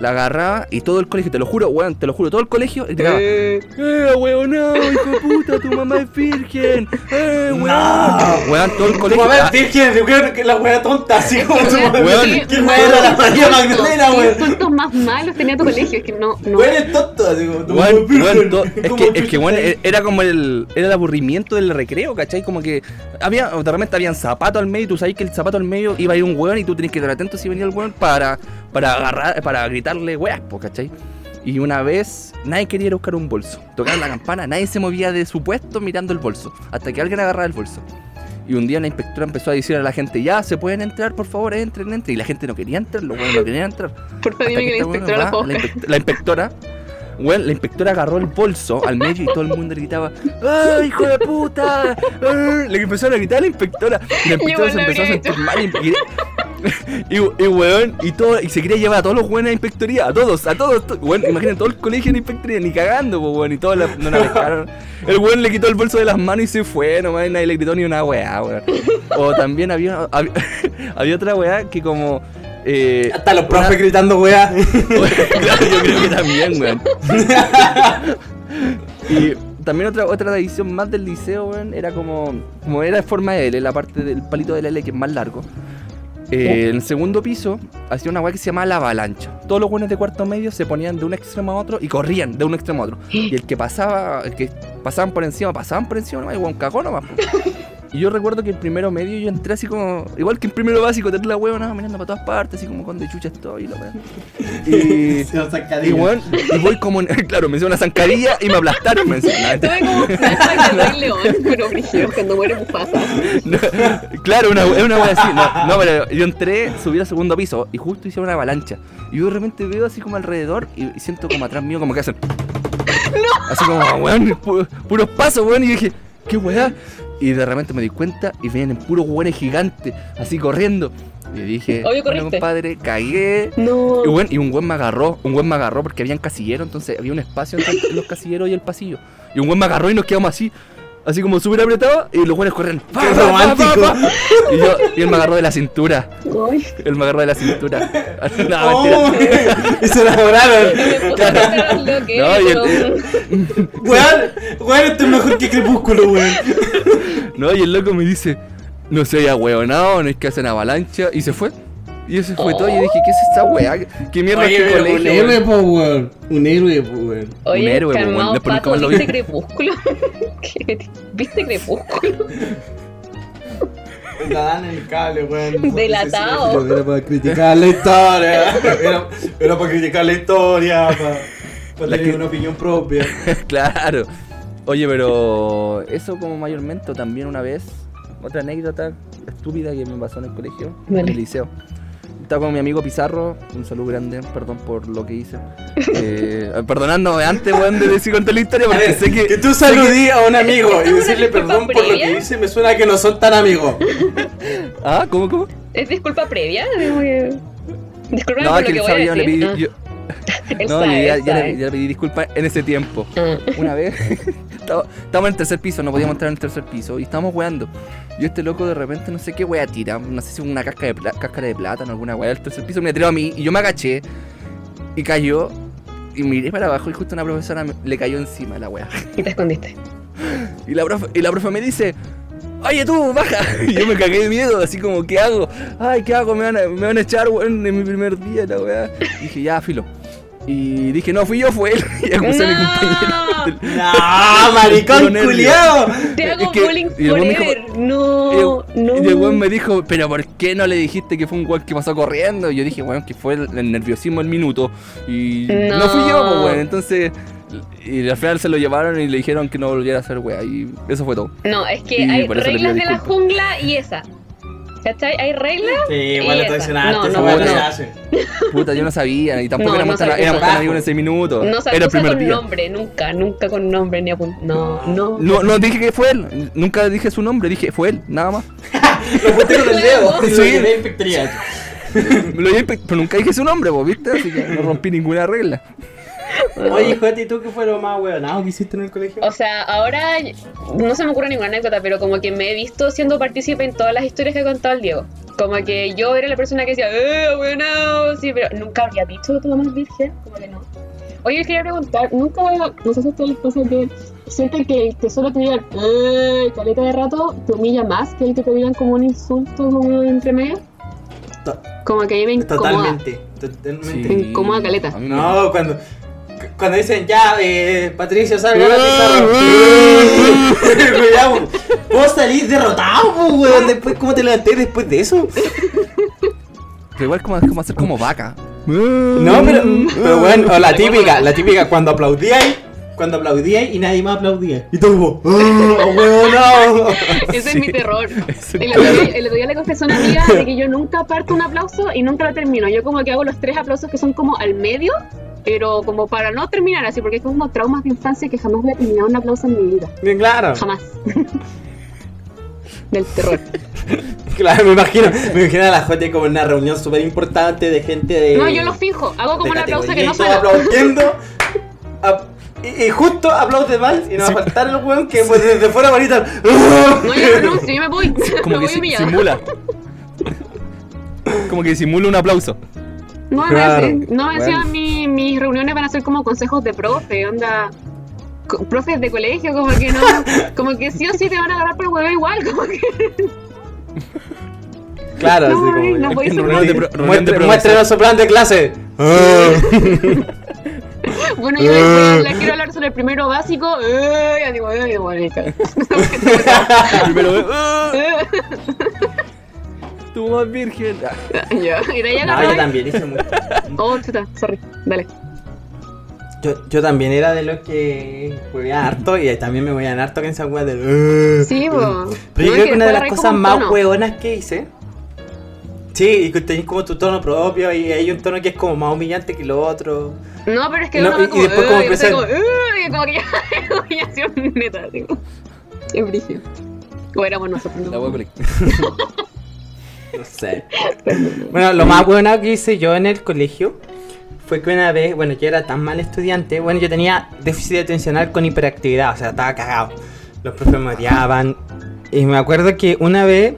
La agarraba y todo el colegio, te lo juro, weón, te lo juro, todo el colegio y te daba, Eh, ¡Eh, weón, no, hijo de puta, tu mamá es virgen! ¡Eh, weón! No. Weón, todo el Tu colegio. mamá ah, es virgen, que la wea tonta, así como tu mamá es Weón. ¿Qué wea era la María Magdalena, ¿Qué weón? insultos más malos tenía tu colegio? Es que no, no. Weón es tonto, así como tu mamá Weón, es weón, to- que, es que weón, era como el, era el aburrimiento del recreo, ¿cachai? Como que había, de repente habían zapatos al medio y tú sabes que el zapato al medio iba a ir un weón y tú tenías que estar atento si venía el weón para, para agarrar, para gritarle weas, ¿cachai? Y una vez nadie quería ir a buscar un bolso. Tocaron la campana, nadie se movía de su puesto mirando el bolso, hasta que alguien agarraba el bolso. Y un día la inspectora empezó a decir a la gente, ya, se pueden entrar, por favor, entren, entren. Y la gente no quería entrar, los weones no querían entrar. Por favor, dime que la weona inspectora la va, la inspectora, weón, la inspectora agarró el bolso al medio y todo el mundo le gritaba, ¡ay, hijo de puta! ¡Ay! Le empezaron a gritar a la inspectora. Y la inspectora se empezó a sentir mal y, y, y, weón, y todo, y se quería llevar a todos los weones a la inspectoría, a todos, a todos, to- weón, imaginen todo el colegio en inspectoría, ni cagando, po, weón, y todos la- no la pescaron. El weón le quitó el bolso de las manos y se fue, nomás, nadie le gritó ni una weá, weón. O también había, había, había otra weá que como... Eh, Hasta los profes una- gritando claro, yo creo que también, weón. Y también otra otra tradición más del liceo, weón, era como como era de forma de L, la parte del palito de la L que es más largo. Eh, en el segundo piso hacía una weá que se llamaba la avalancha. Todos los buenos de cuarto medio se ponían de un extremo a otro y corrían de un extremo a otro. Y el que pasaba, el que pasaban por encima, pasaban por encima nomás, y weón, cagó nomás. Y yo recuerdo que el primero medio yo entré así como, igual que en primero básico, tener la hueva, nada, mirando para todas partes, así como con de chucha estoy, y la weá. Y, y, weón, y voy como, en- claro, me hice una zancadilla y me aplastaron, me encima. Tuve como flashback de Rey León, pero brígido, cuando muere Mufasa. No, claro, una, es una wea así. No, no, pero yo entré, subí al segundo piso y justo hice una avalancha. Y yo de repente veo así como alrededor y, siento como atrás mío como que hacen. Así como, weón, pu- puros pasos, weón. Y dije, ¿qué weá? Y de repente me di cuenta y vienen puros weones gigantes, así corriendo. Y dije, Obvio, bueno, compadre, cagué. No. Y, y un buen me agarró, un buen me agarró porque había un casillero, entonces había un espacio entre los casilleros y el pasillo. Y un buen me agarró y nos quedamos así, así como súper apretados, y los buenos corren. ¡pa, ¡Qué romántico! pa, pa! Y, yo, y él me agarró de la cintura. Él me agarró de la cintura. no, Oh, mentira. y se enamoraron. No, y el- Weón, weón, esto es mejor que Crepúsculo, weón. No, y el loco me dice, no sé, ya huevonao, no es que hacen avalancha. Y se fue. Y eso fue todo. Y yo dije, ¿qué es esta weá? ¿Qué mierda Oye, es este pero un colegio? héroe, po, weón. Un héroe, po, weón. Oye, Un héroe, calmado, weón, después nunca más lo vi. ¿viste Crepúsculo? ¿Qué? ¿Viste Crepúsculo? La dan el cable, weón. Delatado. Era para criticar la historia. Era, era para criticar la historia, para, para La tener que- una opinión propia. claro. Oye, pero eso como mayormente también una vez, otra anécdota estúpida que me pasó en el colegio, en el liceo. Estaba con mi amigo Pizarro, un saludo grande, perdón por lo que hice. Eh, perdonando antes, weón, de decir contar la historia, porque ver, sé que... que tú saludí a un amigo ¿Esta y decirle perdón por lo que dice me suena a que no son tan amigos. Ah, ¿cómo, cómo? ¿Es disculpa previa? Que- Disculpa No, por que lo él que voy a yo le decir. pedí... Ah, yo- no, sabe, ya, ya le, sabe. ya le pedí disculpas en ese tiempo. Ah. Una vez, estábamos en el tercer piso, no podíamos entrar en el tercer piso, y estábamos weando. Y este loco de repente, no sé qué wea tira, no sé si una casca de cáscara de plátano, alguna wea del tercer piso, me tiró a mí, y yo me agaché, y cayó, y miré para abajo, y justo una profesora me- le cayó encima la wea. Y te escondiste. Y la profe, y la profe me dice, oye tú, baja. Y yo me cagué de miedo, así como, ¿qué hago? Ay, ¿qué hago? Me van a, me van a echar, weón, en mi primer día, la weá. Y dije, ya, filo. Y dije, no, fui yo, fue él. Y acusé a mi compañero. del- ¡No, maricón culiao! Te Es hago que- bullying y el weón me dijo- forever. No, no. Y el weón me dijo, pero ¿por qué no le dijiste que fue un weón que pasó corriendo? Y yo dije, weón, que fue el, el nerviosismo del minuto. Y no, No. fui yo, pues, weón. Entonces, y al final se lo llevaron y le dijeron que no volviera a hacer weá. Y eso fue todo. No, es que Y hay le reglas de la jungla y esa. ¿Cachai? Hay reglas. Sí, igual esa. traicionaste, No, no. Puta, yo no sabía. Y tampoco No, éramos, no tan, sabía. éramos tan Bajo. amigos en ese minuto. No se Era el primer con día. nombre, nunca, nunca con nombre ni apunt... No, no. No, no dije que fue él. Nunca dije su nombre. Dije, fue él, nada más. Lo fuiste con el dedo. Sí. lo. Me dije, pero nunca dije su nombre, vos, ¿viste? Así que no rompí ninguna regla. Oye, Joti, ¿y tú qué fue lo más huevonado que hiciste en el colegio? O sea, ahora no se me ocurre ninguna anécdota, pero como que me he visto siendo partícipe en todas las historias que ha contado el Diego. Como que yo era la persona que decía, ¡eh, bueno! Sí, pero nunca habría dicho tu mamá es virgen. Como que no. Oye, quería preguntar, nunca, no sé si a ustedes les pasa que sienten que el que solo te digan, ¡eh! caleta de rato, te humilla más que el que te digan como un insulto como entre medio. Como que a mí me incomoda. Totalmente, totalmente. Me incomoda caleta. No, cuando, cuando dicen ya, eh, Patricio, salga la pizarra. Cuidado, vos salís derrotado, po, weón. Después, ¿cómo te levanté después de eso? Pero igual como, como hacer como vaca. No, pero, pero bueno, o la típica, la típica cuando aplaudíais, cuando aplaudíais y nadie más aplaudía. Y todo como, ¡oh, weón, no! Ese es mi terror. El otro, día, el otro día le confesé a una amiga de que yo nunca parto un aplauso y nunca lo termino. Yo como que hago los tres aplausos que son como al medio, pero como para no terminar así, porque es como traumas de infancia que jamás voy a terminar un aplauso en mi vida. Bien claro. Jamás. Del terror. Claro, me imagino, me imagino a la Jote como en una reunión súper importante de gente de. No, yo lo fijo. Hago como un aplauso que no suena. aplaudiendo. ap- y, y justo aplaude mal y no va a faltar el weón que pues, desde fuera va a gritar. No, yo renuncio, yo me voy. Como me que voy si- simula. Como que simula un aplauso. No, no, Claro. no, encima Bueno. mi- mis reuniones van a ser como consejos de profe, onda. co- Profes de colegio, como que no. Como que sí o sí te van a agarrar por el huevo igual, como que. Claro, No, así como. no voy a En ser reunión de pro- reunión de Muestre, profesor. muéstrenos su plan de clase. Bueno, yo les quiero hablar sobre el primero básico. Ya digo. Primero, ¡ah! tu mamá es virgen. Ya, y de ahí No, yo agarraba. también hice mucho. Oh, chuta, sorry. Dale. Yo, yo también era de los que jugué harto y también me voy a harto con esa weá de. "Ah". Sí, po. Pero yo creo que que una de las cosas más hueonas que hice. Sí, y que tenés como tu tono propio y hay un tono que es como más humillante que lo otro. No, pero es que No, uno y- y como, después eh, como empezar- como, eh, y como que ya es humillación neta, digo. Es brígido. O éramos nosotros. La ¿no? No sé. Bueno, lo más bueno que hice yo en el colegio fue que una vez, bueno, yo era tan mal estudiante, bueno, yo tenía déficit atencional con hiperactividad, o sea, estaba cagado. Los profes me odiaban. Y me acuerdo que una vez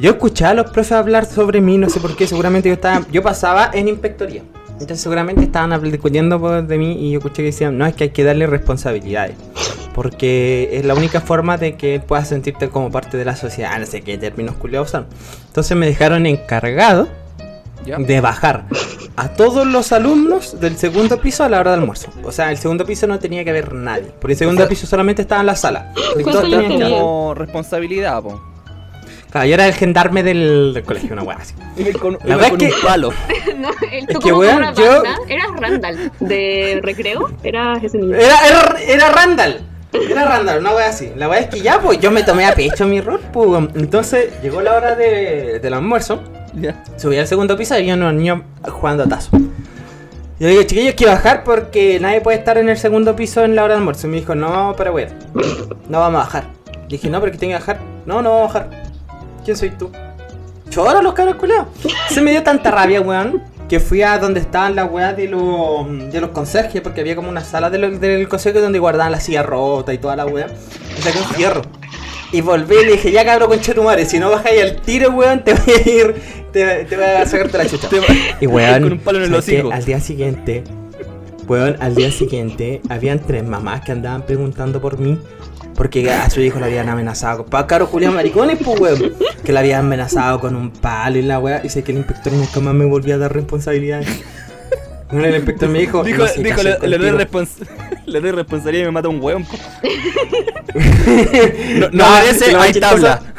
yo escuchaba a los profes hablar sobre mí, no sé por qué, seguramente yo estaba, yo pasaba en inspectoría. Entonces seguramente estaban discutiendo por- de mí y yo escuché que decían, no, es que hay que darle responsabilidades. Porque es la única forma de que puedas sentirte como parte de la sociedad, no sé qué términos culiados son. Entonces me dejaron encargado ¿Ya? de bajar a todos los alumnos del segundo piso a la hora de almuerzo. O sea, el segundo piso no tenía que haber nadie. Porque el segundo piso solamente estaba en la sala. Porque ¿Cuántos todos tenían tenía? Como responsabilidad, po. Claro, yo era el gendarme del, del colegio, una wea así. Con, La verdad es un que- palo. No, él, Es que, weón, una yo- banda, eras Randall de recreo, eras ese niño. Era, era, era Randall. Era Randall, una wea así. La wea es que ya, pues yo me tomé a pecho mi rol, pues. Entonces llegó la hora de, del almuerzo. Ya. Subí al segundo piso y había unos niños jugando a tazo. Yo le digo, chiquillos, quiero bajar porque nadie puede estar en el segundo piso en la hora de almuerzo. Y me dijo, no, pero weón, no vamos a bajar. Dije, no, pero que tengo que bajar. No, no vamos a bajar. ¿Quién soy tú? Chora los cabros culeados. Se me dio tanta rabia, weón, que fui a donde estaban las weas de los, de los conserjes, porque había como una sala de lo- del conserje donde guardaban la silla rota y toda la wea. Y saqué un fierro. Y volví y le dije, ya tu madre, si no bajáis al tiro, weón, te voy a ir, te, te voy a sacarte la chucha. Y weón, Con un palo en el ¿sabes qué? hocico. al día siguiente, weón, al día siguiente, habían tres mamás que andaban preguntando por mí. Porque a su hijo lo habían amenazado. Pa caro Julián Maricones, pues weón. Que lo habían amenazado con un palo y la weá. Y sé que el inspector nunca más me volvía a dar responsabilidades. Bueno, el inspector me dijo. Dijo, no sé dijo le, le doy contigo". respons- le doy responsabilidad y me mata un po. No, no, No, merece, más hay tabla.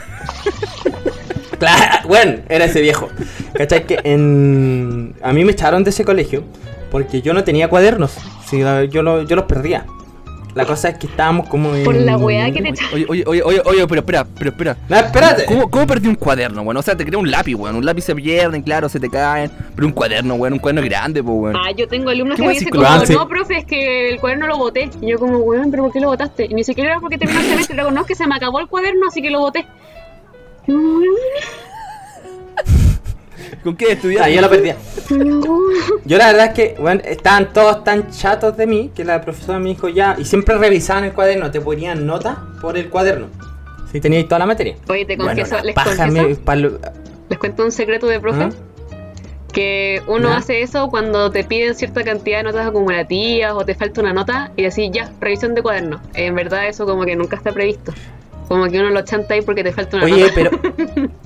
Claro, bueno, era ese viejo. ¿Cachai? Que en... A mí me echaron de ese colegio porque yo no tenía cuadernos. La- yo, lo- yo los perdía. La cosa es que estábamos como en... Por la weá que te. Oye, oye, oye, oye, oye, pero espera, pero espera. No, espérate. ¿Cómo, ¿Cómo perdí un cuaderno, weón? O sea, te crea un lápiz, weón. Un lápiz se pierden, claro, se te caen. Pero un cuaderno, weón, un cuaderno grande, pues, weón. Ah, yo tengo alumnos ¿Qué que me dicen como, no, profe, es que el cuaderno lo boté. Y yo como, weón, pero ¿por qué lo botaste? Y ni siquiera era porque terminó el semestre, es que se me acabó el cuaderno, así que lo boté. Y yo, "Weón, ¿Con qué estudiar? Ah, yo lo perdía. Yo la verdad es que, bueno, estaban todos tan chatos de mí que la profesora me dijo ya, y siempre revisaban el cuaderno, te ponían nota por el cuaderno. Si teníais toda la materia. Oye, te Bueno, confieso, la les confieso, me- palo- les cuento un secreto de profe. ¿Ah? Que uno hace eso cuando te piden cierta cantidad de notas acumulativas o te falta una nota y decís, ya, revisión de cuaderno. En verdad eso como que nunca está previsto. Como que uno lo chanta ahí porque te falta una Oye, nota. pero.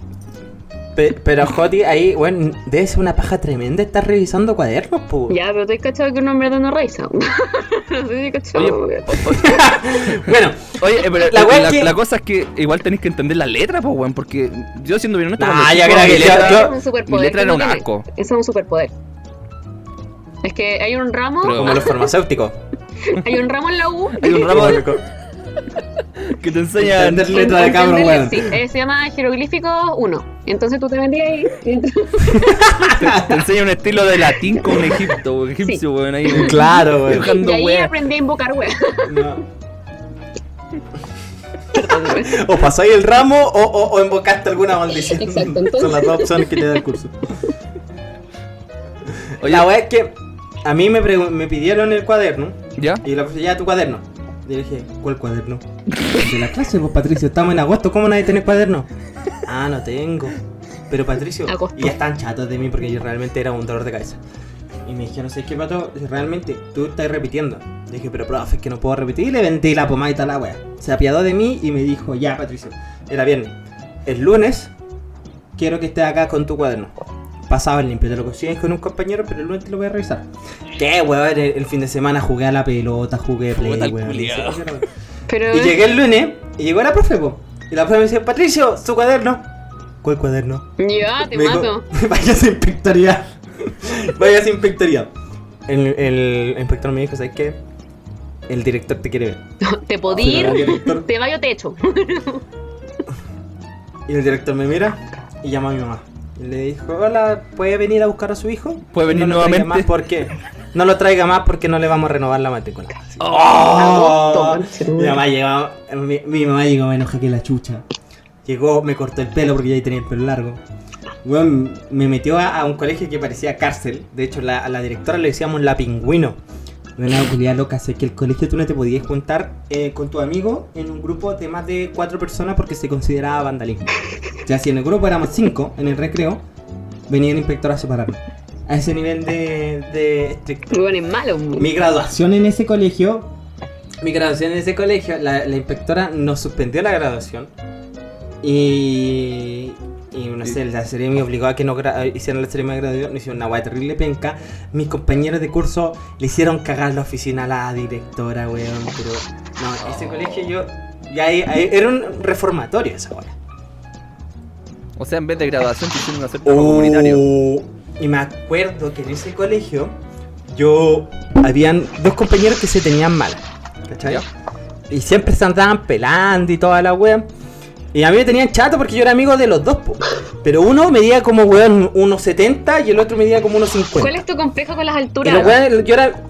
pe- Pero, Joti, ahí, bueno, debe ser una paja tremenda estar revisando cuadernos, po. Ya, pero te has cachado que uno en verdad no revisa. no sé si cachado. Oye, Bueno, Oye, eh, pero La la, wea es la- que- la cosa es que igual tenéis que entender la letra, pues, weón, porque yo siendo bien honesto, cuando ya creo que letra- yo- es un superpoder. mi letra era un asco. Eso es un superpoder. Es que hay un ramo, Pero- como los farmacéuticos. hay un ramo en la U Hay un ramo que te enseña Entender letra de cabro, weón. sí, eh, se llama jeroglífico 1. Entonces tú te metías ahí. y te enseña un estilo de latín con egipto, weón, egipcio, weón, ahí. Claro, weón. Y ahí aprendí a invocar wea. No. O pasáis el ramo o, o, o invocaste alguna maldición. Exacto, entonces- Son las dos opciones que te da el curso. Oye, La wea es que a mí me, me pidieron el cuaderno ¿ya? y la profesora, ya tu cuaderno. Y le dije, ¿cuál cuaderno? De la clase, pues Patricio, estamos en agosto, ¿cómo nadie tiene cuaderno? Ah, no tengo. Pero Patricio, Agosto. y ya están chatos de mí porque yo realmente era un dolor de cabeza. Y me dijeron, ¿sabes qué, pato? Realmente tú estás repitiendo. Le dije, pero profe, es que no puedo repetir. Y le vendí la pomada y tal la wea. Se apiadó de mí y me dijo, ya, Patricio, era viernes. El lunes quiero que estés acá con tu cuaderno. Pasaba el limpio, te lo consigues con un compañero, pero el lunes te lo voy a revisar. ¿Qué, weón? El, el fin de semana jugué a la pelota, jugué play, weón. culiao. Pero Y llegué el lunes y llegó la profe, po. Y la profe me dice, Patricio, su cuaderno. ¿Cuál cuaderno? ya, te Me dijo, mato. Vaya sin inspectoría. Vaya sin inspectoría. El, el inspector me dijo, ¿sabes qué? El director te quiere ver. Te podí ir, te vaya techo. y el director me mira y llama a mi mamá. Le dijo, hola, ¿puede venir a buscar a su hijo? ¿Puede venir no nuevamente? Más ¿Por qué? No lo traiga más porque no le vamos a renovar la matrícula. ¡Oh! Mi mamá llegó, mi, mi mamá llegó, me enojé que la chucha. Llegó, me cortó el pelo porque ya ahí tenía el pelo largo. Weón, me metió a, a un colegio que parecía cárcel. De hecho, la- a la directora le decíamos la pingüino. Una culiada loca, sé que el colegio tú no te podías juntar eh, con tu amigo en un grupo de más de cuatro personas porque se consideraba vandalismo. O sea, si en el grupo éramos cinco, en el recreo, venía el inspector a separarnos. A ese nivel de, de estricto. Bueno, es malo. Mi graduación en ese colegio, mi graduación en ese colegio, la, la inspectora nos suspendió la graduación y, y no sé, la serie me obligó a que no gra- hicieran la ceremonia de graduación, hicieron una guay terrible penca. Mis compañeros de curso le hicieron cagar la oficina a la directora, weón, pero no, ese colegio yo, ya ahí- ahí- era un reformatorio esa weón. O sea, en vez de graduación, te hicieron hacer trabajo comunitario. Oh, Y me acuerdo que en ese colegio yo habían dos compañeros que se tenían mal. ¿Cachai? Y siempre se andaban pelando y toda la wea. Y a mí me tenían chato porque yo era amigo de los dos, po. Pero uno medía como weón 1.70 y el otro medía como 1.50. ¿Cuál es tu complejo con las alturas? los yo era.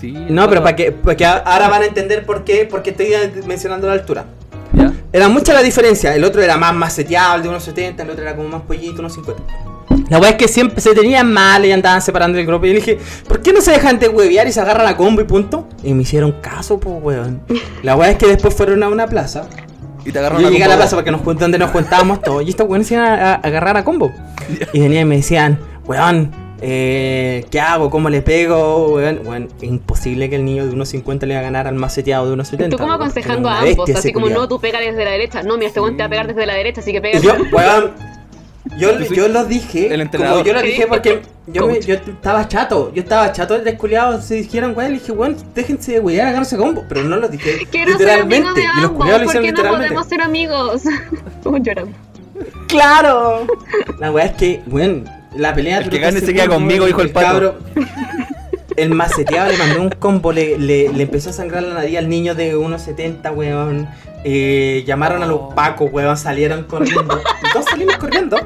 Sí. No, pero para que, para que ahora van a entender por qué, porque estoy mencionando la altura. ¿Ya? Era mucha la diferencia. El otro era más maceteable, de unos 70, el otro era como más pollito, unos 50. La weá es que siempre se tenían mal y andaban separando el grupo. Y le dije, ¿por qué no se dejan de huevear y se agarran a combo y punto? Y me hicieron caso, pues weón. La weá es que después fueron a una plaza. Y te agarraron yo llegué a la plaza porque nos donde nos juntábamos todos. Y estos weones se iban a, a agarrar a combo. Y venían y me decían, weón, eh, ¿qué hago? ¿Cómo le pego? Weón, weón, es imposible que el niño de unos 50 le va a ganar al más seteado de unos 70. Tú como weón, aconsejando a ambos, así como culiao. no, tú pega desde la derecha. No, mira, este weón te va a pegar desde la derecha, así que pega. Yo, weón, yo, yo lo dije, El entrenador. como yo lo dije porque yo, me- yo estaba chato, yo estaba chato de que culiados se dijeran, weón, le dije, weón, déjense de wear, agarrarse a combo, pero no lo dije Quiero ser literalmente, de y los culiados lo ¿por hicieron no literalmente. podemos ser amigos? Estamos llorando. ¡Claro! La weá es que, weón, la pelea El que gane se queda conmigo, dijo el pato. cabro- El maceteado le mandó un combo, le, le, le empezó a sangrar la nariz al niño de 1.70, weón. Eh, llamaron a los Oh. pacos, weón, salieron corriendo. Y todos salimos corriendo.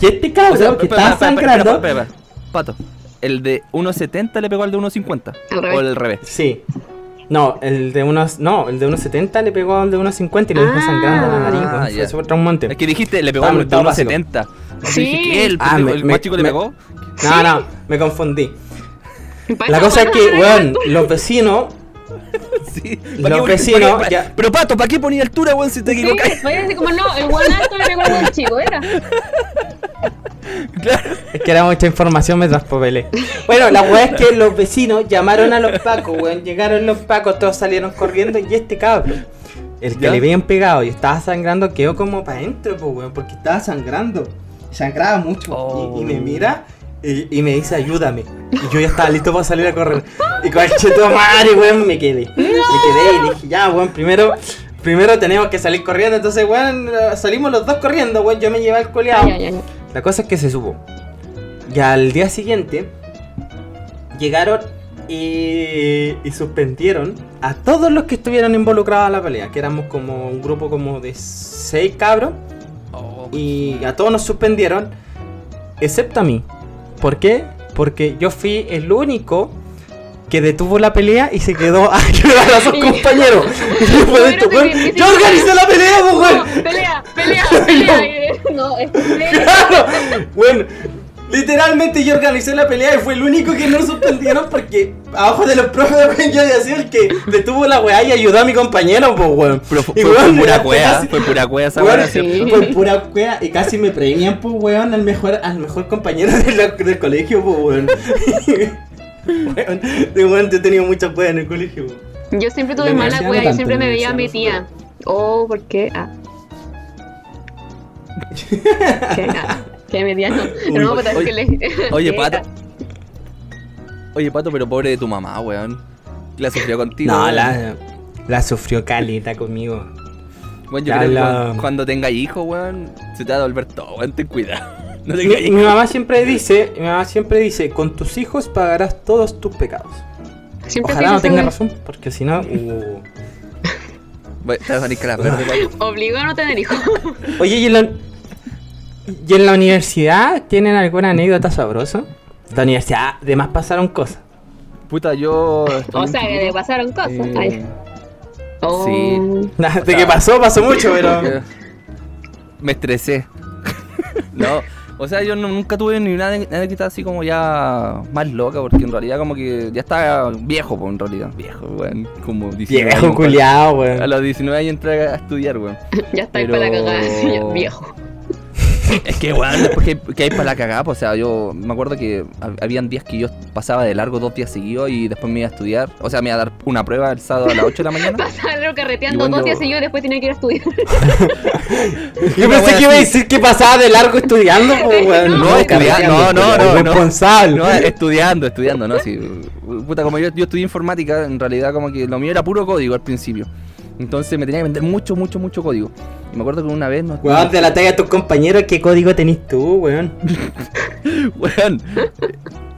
Y este cabrón O sea, que estaba sangrando. espera, espera, espera. Pato, ¿el de 1.70 le pegó al de 1.50? Al revés. ¿O el revés? Sí. No, el de unos. No, el de unos 70 le pegó al de unos 50 y le dejó Ah. sangrando la nariz, Ah, weón. Fue ya. súper traumante. Es que dijiste, le pegó al de estaba 1.70. Sí. Dije, ¿qué? ¿El, Ah, me- el me- más chico le me- pegó? No, no, me confundí. La cosa es que, weón, los vecinos, Sí. ¿Pa' Los vecinos, ya- Pero pato, ¿para qué ponía altura, weón, si te Sí, equivocas? vaya a decir como no, el buen alto le pegó al chico, era. Claro. es que era mucha información, me traspapelé. Bueno, la weá es que los vecinos llamaron a los pacos, weón. Llegaron los pacos, todos salieron corriendo y este cabrón, el que ¿Ya? le habían pegado y estaba sangrando, quedó como para adentro, pues, weón, porque estaba sangrando. Sangraba mucho. Oh. Y, y me mira y, y me dice, ayúdame. Y yo ya estaba listo para salir a correr. Y con el cheto madre, weón, me quedé. Me quedé y dije, ya, weón, primero. Primero tenemos que salir corriendo, entonces, weón, salimos los dos corriendo, weón, yo me llevé al coleado. Ay, ay, ay. La cosa es que se supo. Y al día siguiente llegaron y, y suspendieron a todos los que estuvieran involucrados en la pelea, que éramos como un grupo como de seis cabros Oh, y a todos nos suspendieron, excepto a mí. ¿Por qué? Porque yo fui el único que detuvo la pelea y se quedó a ayudar a sus compañeros. Y yo, Bueno, esto, te- weón, te- te- ¡Yo organicé la pelea, weón! No, pelea, pelea, pelea. No, es Claro, bueno, literalmente yo organicé la pelea y fue el único que no suspendieron porque abajo de los profes yo había sido el que detuvo la weá y ayudó a mi compañero, pues weón. Pero fue, Y, fue weón, pura casi- fue pura cueva esa weá. Fue pura cueva y casi me premian, pues weón, al mejor, al mejor compañero de la- del colegio, pues weón. Weón, de weón, yo he tenido muchas weas en el colegio. weón. Yo siempre tuve La mala wea, yo siempre me veía universidad no metida. Oh, ¿por qué? Ah. ¿Qué? Ah, ¿Qué metida? No, Uy, no, oye, que le... Oye, pato. Oye, pato, pero pobre de tu mamá, weón. La sufrió contigo. No, la, la sufrió calita conmigo. Bueno, yo Ya creo que la- cuando, cuando tenga hijos, weón, se te va a volver todo, weón, ten cuidado. No Mi, mamá siempre dice, mi mamá siempre dice, con tus hijos pagarás todos tus pecados. Siempre Ojalá no tenga razón, porque si no, uh. Bueno, Te vas a pato. wea. Obligó a no tener hijos. Oye, ¿y en, la, ¿y en la universidad tienen alguna anécdota sabrosa? La universidad, además pasaron cosas. Puta, yo. O sea, que le pasaron cosas. Eh, Ay. Oh. sí. De que pasó, pasó mucho, pero... Me estresé. no, o sea, yo no- nunca tuve ni una anécdota así como ya más loca, porque en realidad como que ya estaba viejo, pues en realidad. Viejo, weón. Como 19 Viejo años, culiao, A weón. los 19 años entré a estudiar, weón. Ya está ahí Pero- para la cagada, viejo. Es que, weón, después que, que hay para la cagada, pues, o sea, yo me acuerdo que hab- habían días que yo pasaba de largo dos días seguidos y después me iba a estudiar. O sea, me iba a dar una prueba el sábado a las 8 de la mañana. Pasarlo carreteando dos yo- días seguidos y después tiene que ir a estudiar. Yo pensé que iba a decir que pasaba de largo estudiando, pues, weón. No, estudiando, no, no, no, no. Responsable. No, estudiando, estudiando, no, sí. Puta, como yo, yo estudié informática, en realidad como que lo mío era puro código al principio. Entonces me tenía que vender mucho, mucho, mucho código. Y me acuerdo que una vez nos... Weón, de la talla de tus compañeros, ¿qué código tenés tú, weón? Weón,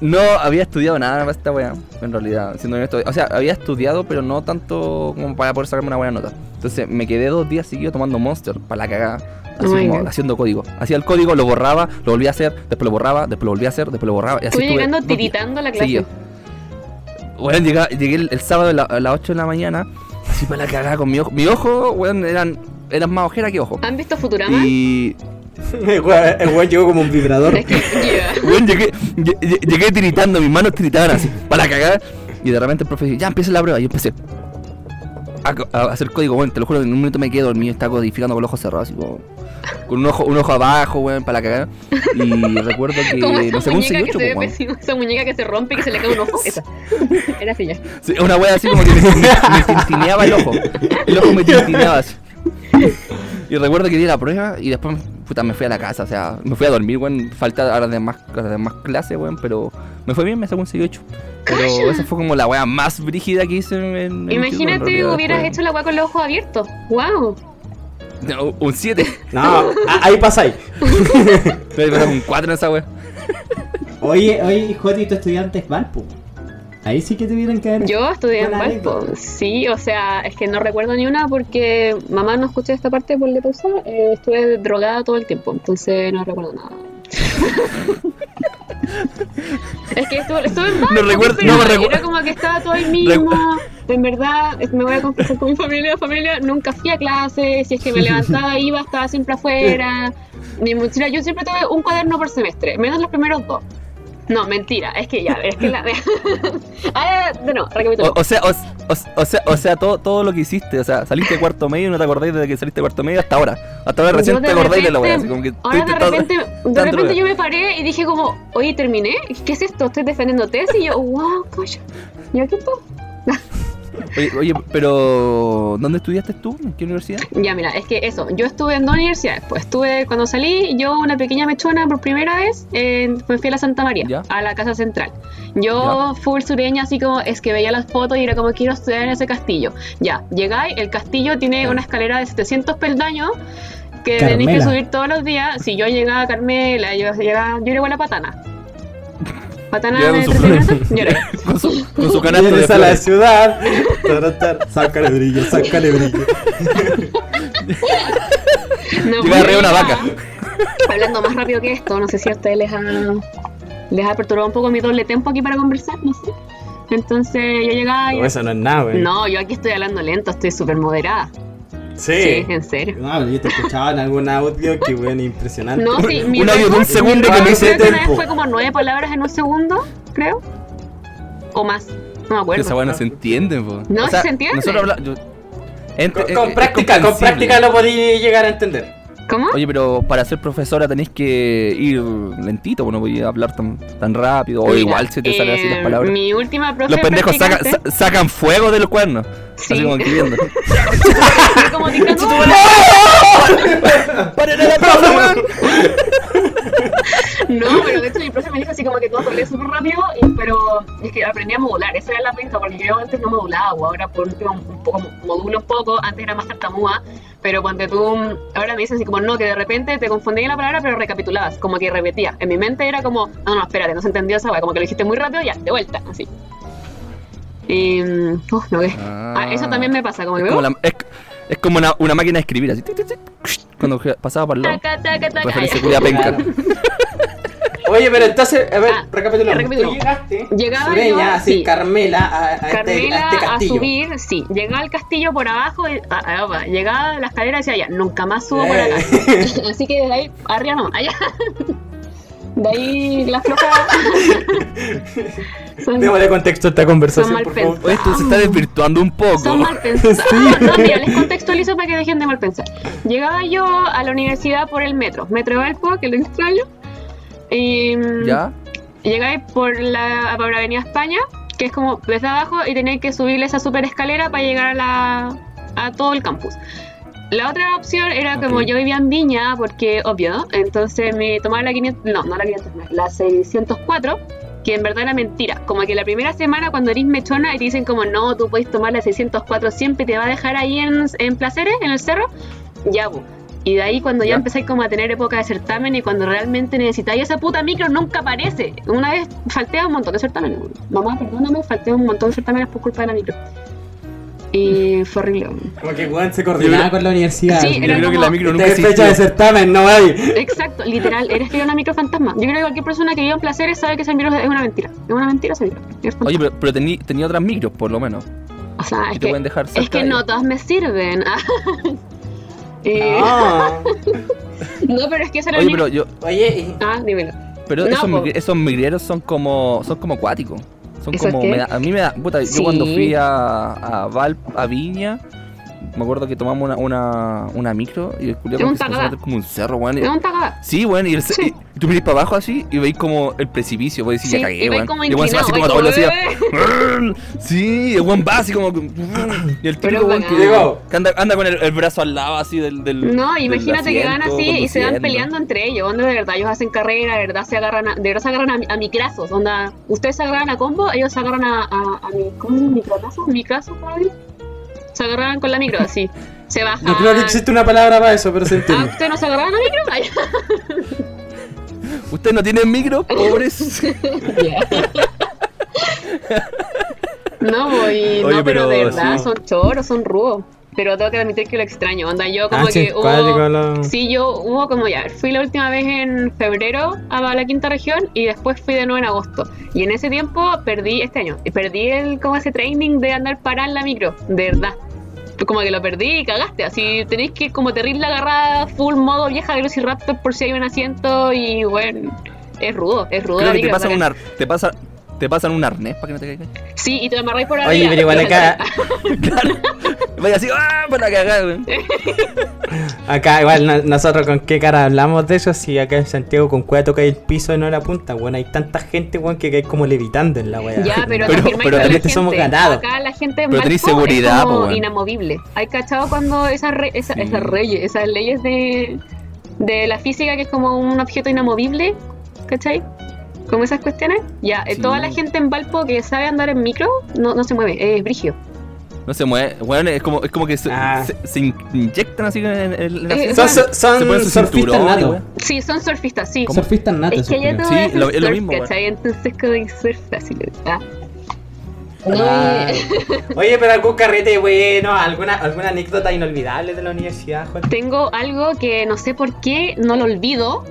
no había estudiado nada para esta weá, en realidad, siendo honesto. O sea, había estudiado, pero no tanto como para poder sacarme una buena nota. Entonces me quedé dos días seguidos tomando Monster para la cagada. Así Oh como haciendo código. Hacía el código, lo borraba, lo volvía a hacer, después lo borraba, después lo volvía a hacer, después lo borraba. Y así Estoy estuve llegando tiritando a la clase. seguidos. Weón, llegué, llegué el, el sábado a, la- a las 8 de la mañana, para la cagada con mi ojo. Mi ojo, weón, eran, eran más ojera que ojo. ¿Han visto Futurama? Y. El weón llegó como un vibrador. Es que, yeah. Weón, llegué, lle- lle- llegué tiritando, mis manos tiritaban así, para la cagada. Y de repente el profe dice, ya empieza la prueba. Y yo empecé a, a hacer código, weón. Te lo juro que en un minuto me quedé dormido, estaba codificando con los ojos cerrados, así como. Con un ojo, un ojo abajo, weón, para la cagada. Y recuerdo que, Como no sé, un muñeca que 68, se ve weón. pésimo, esa muñeca que se rompe y que se le cae un ojo. Esa. Era así ya. Sí, una wea así como que me, me- tintineaba el ojo. El ojo me tintineaba así. Y recuerdo que di la prueba y después puta, me fui a la casa, o sea, me fui a dormir, weón. Falta ahora de más, a las demás clases, weón, pero me fue bien, me sacó un 6-8. Pero Calla. esa fue como la wea más brígida que hice en, en Imagínate, instituto, en realidad, hubieras después. hecho la weá con los ojos abiertos. ¡Wow! No, un 7. No, ahí pasáis. Me pasó un 4 en esa wea. Oye, oye, Joti, tu estudiante es Valpo. Ahí sí que tuvieron que haber. Yo estudié en Valpo. Sí, o sea, es que no recuerdo ni una porque mamá no escuché esta parte por le pausa. eh, estuve drogada todo el tiempo, entonces no recuerdo nada. es que estuve, estuve en. No recuerdo- ¿qué no me esperaba? recu- Era como que estaba todo ahí mismo. En verdad, me voy a confesar con mi familia. Familia, nunca fui a clase. Si es que me levantaba, iba, estaba siempre afuera. Mi mochila, yo siempre tuve un cuaderno por semestre, menos los primeros dos. No, mentira, es que ya, es que la. ah, no, recapitulo. O, o sea, o, sea, o sea, todo, todo lo que hiciste, o sea, saliste cuarto medio y no te acordáis desde que saliste cuarto medio hasta ahora. Hasta ahora recién te acordáis de la weá, como que Ahora de repente, de repente yo me paré y dije como, oye, terminé. ¿Qué es esto? Estoy defendiendo tesis y yo, wow, coño. ¿Y aquí está? Oye, oye, pero ¿dónde estudiaste tú? ¿En qué universidad? Ya, mira, es que eso, yo estuve en dos universidades. Pues estuve, cuando salí, yo una pequeña mechona por primera vez, eh, fui a la Santa María, Ya. a la Casa Central. Yo full sureña, así como, es que veía las fotos y era como, quiero estudiar en ese castillo. Ya, llegáis, el castillo tiene Ya. una escalera de 700 peldaños que Carmela. tenéis que subir todos los días. Si yo llegaba a Carmela, yo llegaba, yo era igual a Patana. Patana Llega de con su 13 minutos, yo era. Con su, con su canasto de Vienes a la ciudad. Sácale brillo, sácale brillo. No, Llega arriba una vaca. Hablando más rápido que esto, no sé si a ustedes les ha, les ha perturbado un poco mi doble tempo aquí para conversar, no sé. Entonces yo llegaba y... No, eso no es nada, güey. No, yo aquí estoy hablando lento, estoy súper moderada. Sí. Sí, en serio. No, pero yo te escuchaba en algún audio que, bueno, impresionante. No, sí, mi Un audio de un segundo que me tempo. vez fue como nueve palabras en un segundo, creo. O más, no me acuerdo. Esa no se entiende, po. No, O sea, se entiende. Nosotros hablamos. yo- ent- Con, es- con práctica, con práctica lo podí llegar a entender. ¿Cómo? Oye, pero para ser profesora tenéis que ir lentito, pues no podía hablar tan, tan rápido. O Mira, igual se te salen así las eh, palabras. Mi última profe Los pendejos sacan, sa- sacan fuego de los cuernos. Sí. Así como escribiendo. Como dictando. No, pero de hecho mi profe me dijo así como que todo corría súper rápido, y- pero es que aprendí a modular, esa era la pinta, porque yo antes no modulaba, o ahora por último un poco modulo un poco, antes era más tartamuda, pero cuando tú, ahora me dicen así como no, que de repente te confundí en la palabra, pero recapitulabas, como que repetía. En mi mente era como, no, no, espérate, no se entendió esa como que lo dijiste muy rápido, ya, de vuelta, así. Y, mm, uf, no, ¿qué? Ah, eso también me pasa, como que Es como, la- es, es como una, una máquina de escribir así. tic, tic, tic, Cuando pasaba por el lado. Taca, taca, taca, Referencia ya. culia penca. Claro. Oye, pero entonces, a ver, Ah, recapitulamos. recapitulamos. Tú llegaste, Llegaba sureña, yo, así, sí. Carmela, a, a este, Carmela a este a, castillo. subir, sí, llegaba al castillo por abajo, y, ah, va, llegaba a la escalera y decía, ya, nunca más subo por acá. Eh. Así que de ahí, arriba no, allá. De ahí la floja. son, Démosle contexto a esta conversación, Son mal por favor. Oye, esto se está desvirtuando un poco. son mal pensados. Sí. No, mira, les contextualizo para que dejen de mal pensar. Llegaba yo a la universidad por el metro, Metro Valpo, que lo extraño. Y ¿Ya? llegáis por la, por la Avenida España, que es como desde abajo, y tenéis que subir esa super escalera para llegar a, la, a todo el campus. La otra opción era como Ok. yo vivía en Viña, porque obvio, entonces me tomaba la 500, no, no la 500, no, la 604, que en verdad era mentira. Como que la primera semana cuando eres mechona y te dicen como no, tú puedes tomar la 604 siempre te va a dejar ahí en, en Placeres, en el cerro, ya, bu. Y de ahí cuando ya, Ya. empezáis como a tener época de certamen y cuando realmente necesitáis esa puta micro nunca aparece. Una vez falté a un montón de certámenes. Mamá, perdóname, falté a un montón de certámenes por culpa de la micro. Y fue horrible. Como que weón se coordinaba con la universidad. Sí, Yo creo que la micro nunca es fecha de existió. certamen, no hay. Exacto, literal, eres que era una micro fantasma. Yo creo que cualquier persona que viva en placeres sabe que esa micro es una mentira. Es una mentira esa micro. Oye, pero, pero tení- tenía otras micros, por lo menos. o sea, que es te que, pueden dejar es que no todas me sirven. Y- Ah. no, pero es que esa era Oye, la pero yo. Oye, y- Ah, dímelo. Pero No, esos, po. esos migreros son como. son como acuáticos. Son ¿Eso como. me da- a mí me da. Puta, Sí. yo cuando fui a, a Val, a Viña. Me acuerdo que tomamos una, una, una micro y que se empezó a como un cerro, weón. Es un. Sí, weón, y, el Sí. y tú mirís para abajo así y veis como el precipicio, pues decís, Sí, ya cagué, weón. y el weón se va así como a velocidad. Sí, el weón va así como. Y el típico weón que, anda, anda con el, el brazo al lado así del. del No, del imagínate que van así y se van peleando entre ellos. Onda de verdad, ellos hacen carrera, de verdad se agarran a, de verdad se agarran a, a micrazos. Onda, ustedes se agarran a combo, ellos se agarran a, a, a mi, ¿cómo se llama? ¿Microcazo? ¿Micrazo? ¿cómo es? Se agarran con la micro, así. Se bajan. no creo que existe una palabra para eso, pero se Ah, entiende. ¿ustedes no se agarran a micro? Ay, ¿Ustedes no tienen micro, pobres? No, voy, Oye, no, pero, pero de verdad sí. son choros, son rudos. Pero tengo que admitir que lo extraño. Onda, yo como Ah, sí, que hubo. cuático lo- Sí, yo hubo como ya. Fui la última vez en febrero a la quinta región y después fui de nuevo en agosto. Y en ese tiempo perdí, este año, y perdí el como ese training de andar parar en la micro, de verdad. Como que lo perdí y cagaste. Así tenéis que como terrible agarrada, full modo vieja Velociraptor por si hay un asiento y bueno. Es rudo, es rudo. Creo la que te micro, pasan, bacán. un ar- te, pasa, te pasan un arnés para que no te caigas. Sí, y te lo amarráis por arriba. Oye, pero igual acá, Claro. Vaya así, ¡ah! Para cagar, weón. acá igual no- nosotros con qué cara hablamos de eso si acá en Santiago con cueva toca el piso y no la punta, bueno, hay tanta gente, weón, que cae como levitando en la weá. Ya, pero, Pero- pero la somos gente. ganados. Acá la gente en Pero tenés seguridad, es po, como weón. inamovible. ¿Hay cachado cuando esas, re- esa- Sí. esas reyes, esas leyes de, de la física que es como un objeto inamovible? ¿Cachai? Como esas cuestiones. Ya, eh, Sí. toda la gente en Valpo que sabe andar en micro no, no se mueve, es brigio. No se mueve, weón, es como, es como que se, Ah. se- se in- inyectan así en, en- la Eh, Son, son, surfistas natos. weón. Sí, son surfistas, sí. Surfistas natos. Es que allá todo Sí, es, lo- mismo. ¿cachai? Entonces como que surf fácil. Ah. Ah. Oye, pero algún carrete bueno, alguna, alguna anécdota inolvidable de la universidad, Juan. Tengo algo que no sé por qué no lo olvido,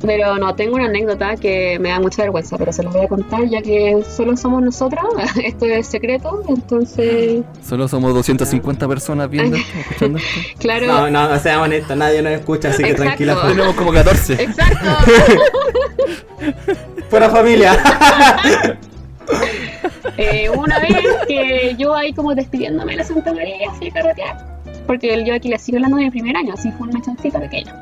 pero no, tengo una anécdota que me da mucha vergüenza, pero se los voy a contar ya que solo somos nosotras, esto es secreto, entonces, Solo somos 250 personas viendo escuchando esto. claro, No, no, no seamos honestos, nadie nos escucha, así que Exacto. tranquila. Tenemos como 14. exacto, Fuera familia. Eh, una vez que yo ahí como despidiéndome de la Santa María fui a carretear, porque yo aquí la sigo hablando de mi primer año, así fue un mechoncito pequeño.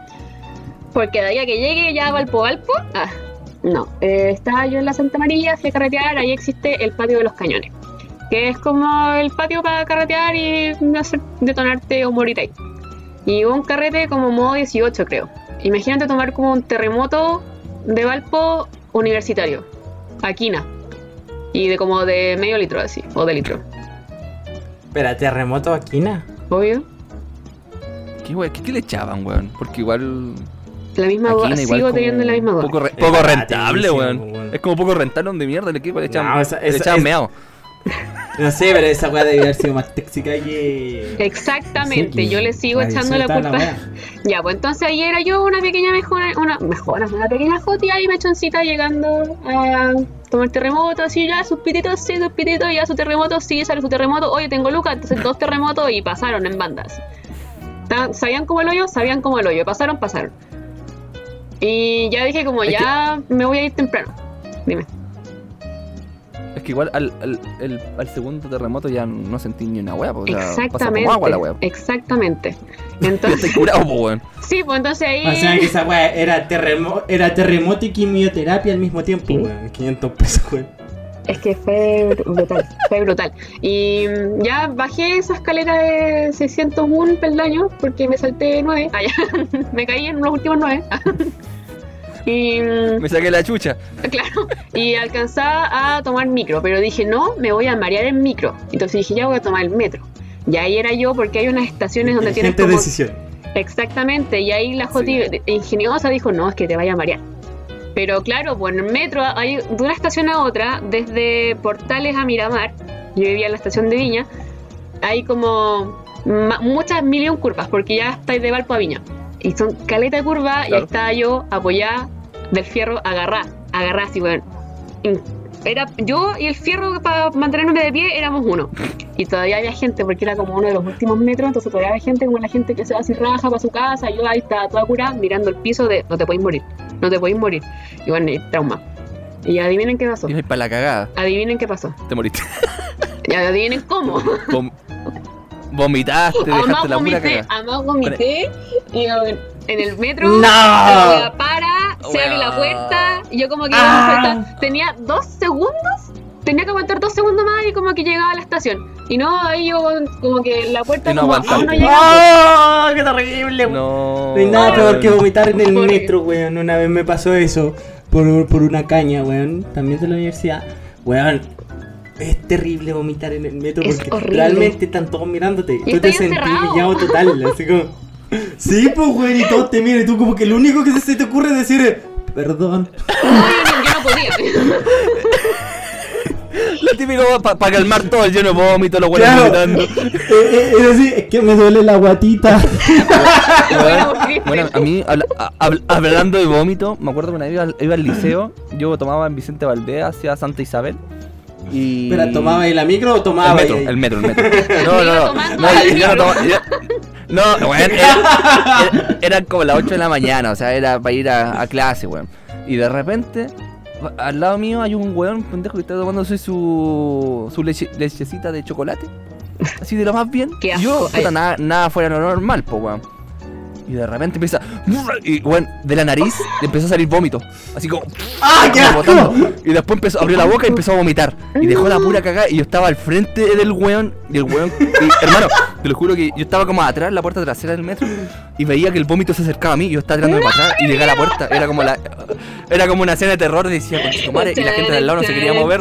Porque de ahí a que llegue ya a Valpo Valpo, ah, no, eh, estaba yo en la Santa María, fui a carretear, ahí existe el patio de los cañones, que es como el patio para carretear y hacer detonarte o morir ahí. Y hubo un carrete como modo 18 creo. Imagínate tomar como un terremoto de Valpo universitario, Aquina. Y de como de medio litro así, o de litro. Espera, terremoto Aquina. Obvio. ¿Qué, qué le echaban, weón? Porque igual. La misma en igual sigo teniendo la misma duda. Poco, re- poco rentable, weón. weón. Es como poco rentable donde mierda el equipo le echaban, No, esa- le echaban es- meado. No sé, pero esa weá debe haber sido más tóxica que. Exactamente, Sí, yo le sigo echando la culpa. ya, pues entonces ahí era yo una pequeña mejora, una mejora, una pequeña jotia y mechoncita llegando a tomar terremoto, así ya, sus pititos, sí, sus pititos, ya su terremoto, sí, sale su terremoto, oye, tengo lucas, entonces dos terremotos y pasaron en bandas. ¿Sabían cómo el hoyo? Sabían cómo el hoyo, pasaron, pasaron. Y ya dije como, Es ya me voy a ir temprano. Dime. Es que igual al, al, el- al segundo terremoto ya no sentí ni una o sea, pasa exactamente. como agua la weá. Exactamente. Ya Entonces, curado, po, weón. sí, pues entonces ahí. O sea que esa weá era, terremo era terremoto y quimioterapia al mismo tiempo, Sí. weón. 500 pesos, weón. Es que fue brutal, fue brutal. Y mm, ya bajé esa escalera de 601 peldaños porque me salté 9. Ah, me caí en los últimos 9. y mm, Me saqué la chucha. claro, y alcanzaba a tomar micro, pero dije, no, me voy a marear en micro. Entonces dije, ya voy a tomar el metro. Y ahí era yo porque hay unas estaciones donde tienes como... decisión. Exactamente, y ahí la Joti ingeniosa dijo, no, es que te vaya a marear. Pero claro, pues en el metro hay de una estación a otra, desde Portales a Miramar, yo vivía en la estación de Viña, hay como muchas millón curvas, porque ya estáis de Valpo a Viña. Y son caleta de curvas, y ahí Claro. estaba yo apoyada del fierro, agarrada, agarrada así, weón. Era yo y el fierro para mantenerme de pie éramos uno. Y todavía había gente, porque era como uno de los últimos metros, entonces todavía había gente como la gente que se va así raja para su casa, yo ahí estaba toda curada mirando el piso de no te podéis morir, no te podéis morir. Y bueno, trauma. Y adivinen qué pasó. Y para la cagada. Adivinen qué pasó. Te moriste. Y adivinen cómo. Vomitaste, dejaste Además la pura vomité, cagada. además vomité y en el metro ¡No! la para, se abre la puerta y yo como que Ah. tenía dos segundos, tenía que aguantar dos segundos más y como que llegaba a la estación. Y no, ahí yo como que la puerta Y no como no llegaba. ¡Oh! ¡Qué terrible! No, No. hay nada peor que vomitar en el metro, weón. Una vez me pasó eso por, por una caña, weón. También de la universidad. Weón, es terrible vomitar en el metro Es porque horrible. realmente están todos mirándote. Y tú te sentís pillado total, así como. Sí, pues, weón, y todos te miran y tú como que lo único que se te ocurre es decir perdón. No, yo, no- yo no podía. Lo típico para calmar todo el lleno de vómito, los Claro. vomitando. Es así, es que me duele la guatita. Bueno, a mí, habla- a- habl- hablando de vómito, me acuerdo que una vez iba, al- iba al liceo, yo tomaba en Vicente Valdés hacia Santa Isabel. Y... Espera, ¿tomaba ahí la micro o tomaba el metro, ahí? el metro, el metro. Me No, no, no. no yo, yo no micro. tomaba, yo, No, weón, era- era- eran como las 8 de la mañana, o sea, era para ir a, a clase, weón. Y de repente, al lado mío hay un weón pendejo que está tomándose su, su leche- lechecita de chocolate. Así de lo más bien. Qué yo, puta, nada, nada fuera de lo normal, po, weón. Y de repente empieza. Y, weón, de la nariz le empezó a salir vómito. Así como. ¡Ah, como. Y después empezó, abrió la boca y empezó a vomitar. Y dejó la pura cagada. Y yo estaba al frente del weón. Y el weón. y, hermano, te lo juro que yo estaba como atrás, la puerta trasera del metro. Y veía que el vómito se acercaba a mí. Y yo estaba tirándome para atrás. Y llegué a la puerta. Era como la. Era como una escena de terror. Decía, conchetumare. Y la gente de al lado no se quería mover.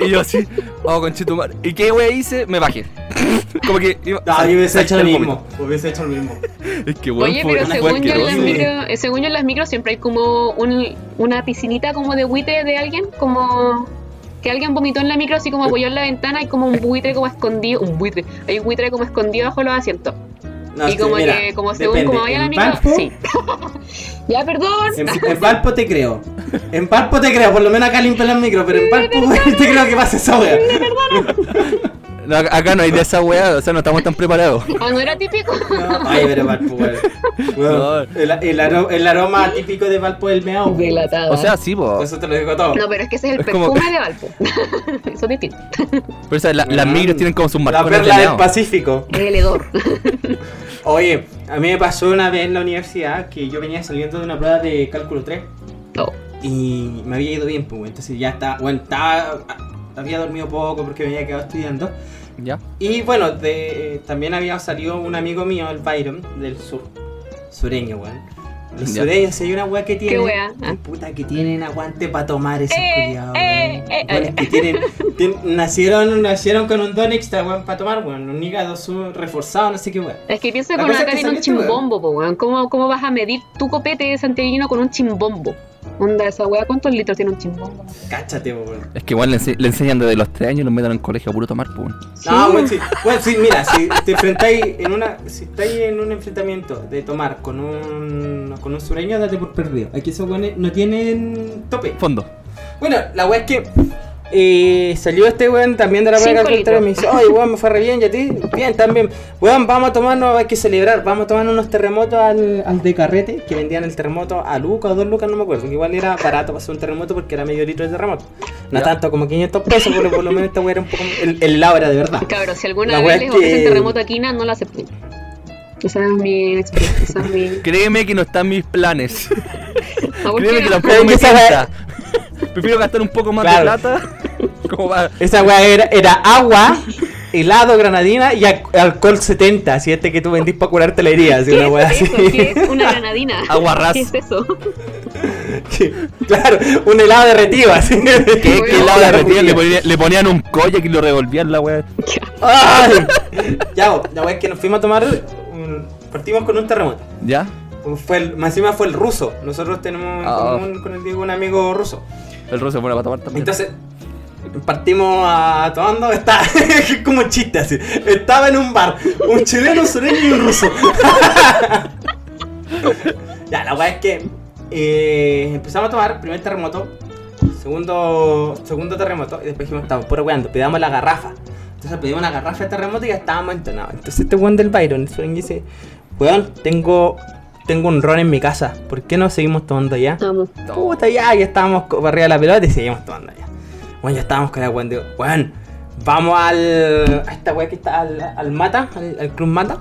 Y yo así, oh, conchetumare. ¿Y qué wey hice? Me bajé. como que. Iba, yo hubiese hecho lo el mismo. Hubiese hecho lo mismo. Es que weón, Oye, pero según yo, en las micro, eh, según yo en las micros siempre hay como un, una piscinita como de buitre de alguien, como que alguien vomitó en la micro así como apoyó en la ventana y como un buitre como escondido, un buitre, hay un buitre como escondido bajo los asientos. No, y sí, como mira, que, como según depende. como vaya la micro, Valpo- sí. ya, perdón. En, en Valpo te creo. En Valpo te creo, por lo menos acá limpian las micros, pero en weón, te creo que pasa esa wea. No, acá no hay de esa weá, o sea, no estamos tan preparados. Ah, no era típico. No, Ay, pero Valpo, El, el, aro- el aroma típico de Valpo es el meao. Delatado. O sea, sí, po. Eso te lo digo todo. no, pero es que ese es el Es como- perfume de Valpo. Eso es distinto. Pero o sea, la- las micros tienen como sus La marcones de perla del. Pacífico. Es el hedor. Oye, a mí me pasó una vez en la universidad que yo venía saliendo de una prueba de cálculo 3 Oh. y me había ido bien, pues, entonces ya estaba, bueno, estaba, había dormido poco porque me había quedado estudiando. Ya. Y bueno, de, también había salido un amigo mío, el Byron, del sur, sureño, weón. Los Ya. sureños, hay una weá que tienen. wea? Ah. Puta, que tienen aguante para tomar esos Eh, culiados, eh, weón. eh, Weón, eh. que tienen, tien- nacieron, nacieron con un don extra, weón, para tomar, weón. Un hígado su- reforzado, no sé qué weón. Es que piensa La con acá tiene un este chimbombo, weón. ¿Cómo, ¿Cómo vas a medir tu copete de santiaguino con un chimbombo? Onda, esa weá, ¿cuántos litros tiene un chimbombo? Cáchate, weón. Es que igual le, ense- le enseñan desde los 3 años y los meten en el colegio a puro tomar, pues. No, weón, sí. Bueno, sí, mira, si te enfrentáis en una. Si estáis en un enfrentamiento de tomar con un. con un sureño, date por perdido. Aquí esos weones no tienen tope. Fondo. Bueno, la weá es que. Eh, salió este weón también de la pega contraria y me dice, oye weón, me fue re bien, y a ti, bien también. Weón, vamos a tomarnos, hay que celebrar, vamos a tomarnos unos terremotos al, al de carrete, que vendían el terremoto a lucas o dos lucas, no me acuerdo, que igual era barato para hacer un terremoto porque era medio litro de terremoto. No Ya. tanto como 500 pesos, pero por lo menos esta weá era un poco. El, el era de verdad. Cabrón, si alguna La vez les es ofrecen que- terremoto aquí, no la acepten. Esa es mi experiencia. Esa es mi... Créeme que no están mis planes. Ah, ¿por Créeme que me tienta. Prefiero gastar un poco más Claro. de plata. Como va. Esa weá era, era agua, helado, granadina y al- alcohol 70, así este que tú vendís para curarte la herida, así ¿Qué una weá es así. eso? ¿Qué es una granadina? Agua ras. ¿Qué es eso? claro, un helado derretido así. ¿Qué, helado derretido? le, porque- ponía- le ponían un koyak y lo revolvían la. ¡Ay! Ya, la weá es que nos fuimos a tomar, un- partimos con un terremoto. ¿Ya? Fue el, más encima fue el ruso. Nosotros tenemos en Ah. común con el Diego un amigo ruso. El ruso es bueno para tomar también. Entonces, partimos a tomando, está es como un chiste así. Estaba en un bar, un chileno, un sureño y un ruso. ya, la weá es que eh, empezamos a tomar, primer terremoto, segundo, segundo terremoto, y después dijimos, estamos puro weando, pedamos la garrafa. Entonces pedimos una garrafa de terremoto y ya estábamos entonados. Entonces este weón del Byron, el sureño dice, weón, tengo, tengo un ron en mi casa, ¿por qué no seguimos tomando allá? Vamos. Puta, ya, ya estábamos arriba de la pelota y seguimos tomando ya. Bueno, ya estábamos con la weón. Digo, weón, vamos al. a esta weá que está al, al Mata, al, al Club Mata.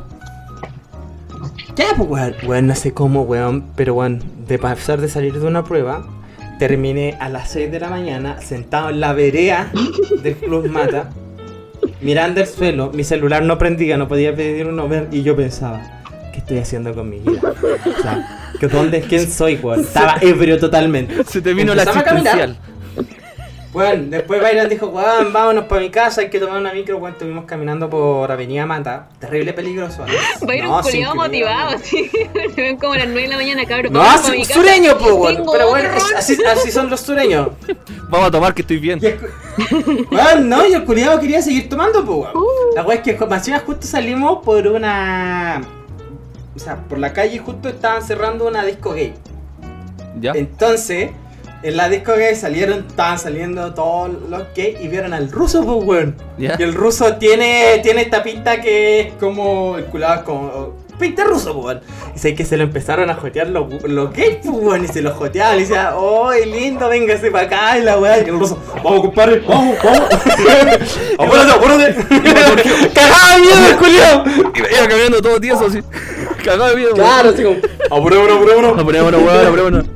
Ya, pues weón, weón, no sé cómo, weón, pero weón, de pasar de salir de una prueba, terminé a las 6 de la mañana sentado en la vereda del Club Mata, mirando el suelo, mi celular no prendía, no podía pedir un Uber y yo pensaba, ¿qué estoy haciendo con mi vida? O sea, ¿que ¿dónde, ¿quién soy, weón? Estaba ebrio totalmente. Se te vino la asistencial. Bueno, después Byron dijo, weón, vámonos para mi casa, hay que tomar una micro, weón, estuvimos caminando por Avenida Mata, terrible peligroso. ¿no? Va a ir No, un sí, culiado motivado, así. Se ven como a las 9 de la mañana, cabrón. No, sí, casa. sureño, po, weón. Pero bueno, es- así, así son los sureños. Vamos a tomar que estoy bien. Y el cu- Weón, no, y el culiado quería seguir tomando, po, weón. Uh. La weón es que más justo salimos por una. O sea, por la calle justo estaban cerrando una disco gay. ¿Ya? Entonces, En la disco gay salieron, estaban saliendo todos los gays y vieron al ruso, pues, weón. ¿Ya? Y el ruso tiene, tiene esta pinta que es como, el culado es como, pinta ruso, pues, weón. Y sé que se lo empezaron a jotear los, los gays, pues, weón. Y se los joteaban y decía, oh, lindo, véngase para acá. Y la weá, y el ruso, vamos, compadre, vamos, vamos. apúrate, apúrate. Cagaba de miedo culiao. Iba iba caminando todo tieso así. Cagado de miedo. Claro, así como, apurémonos, apurémonos. Apurémonos, weón, apurémonos.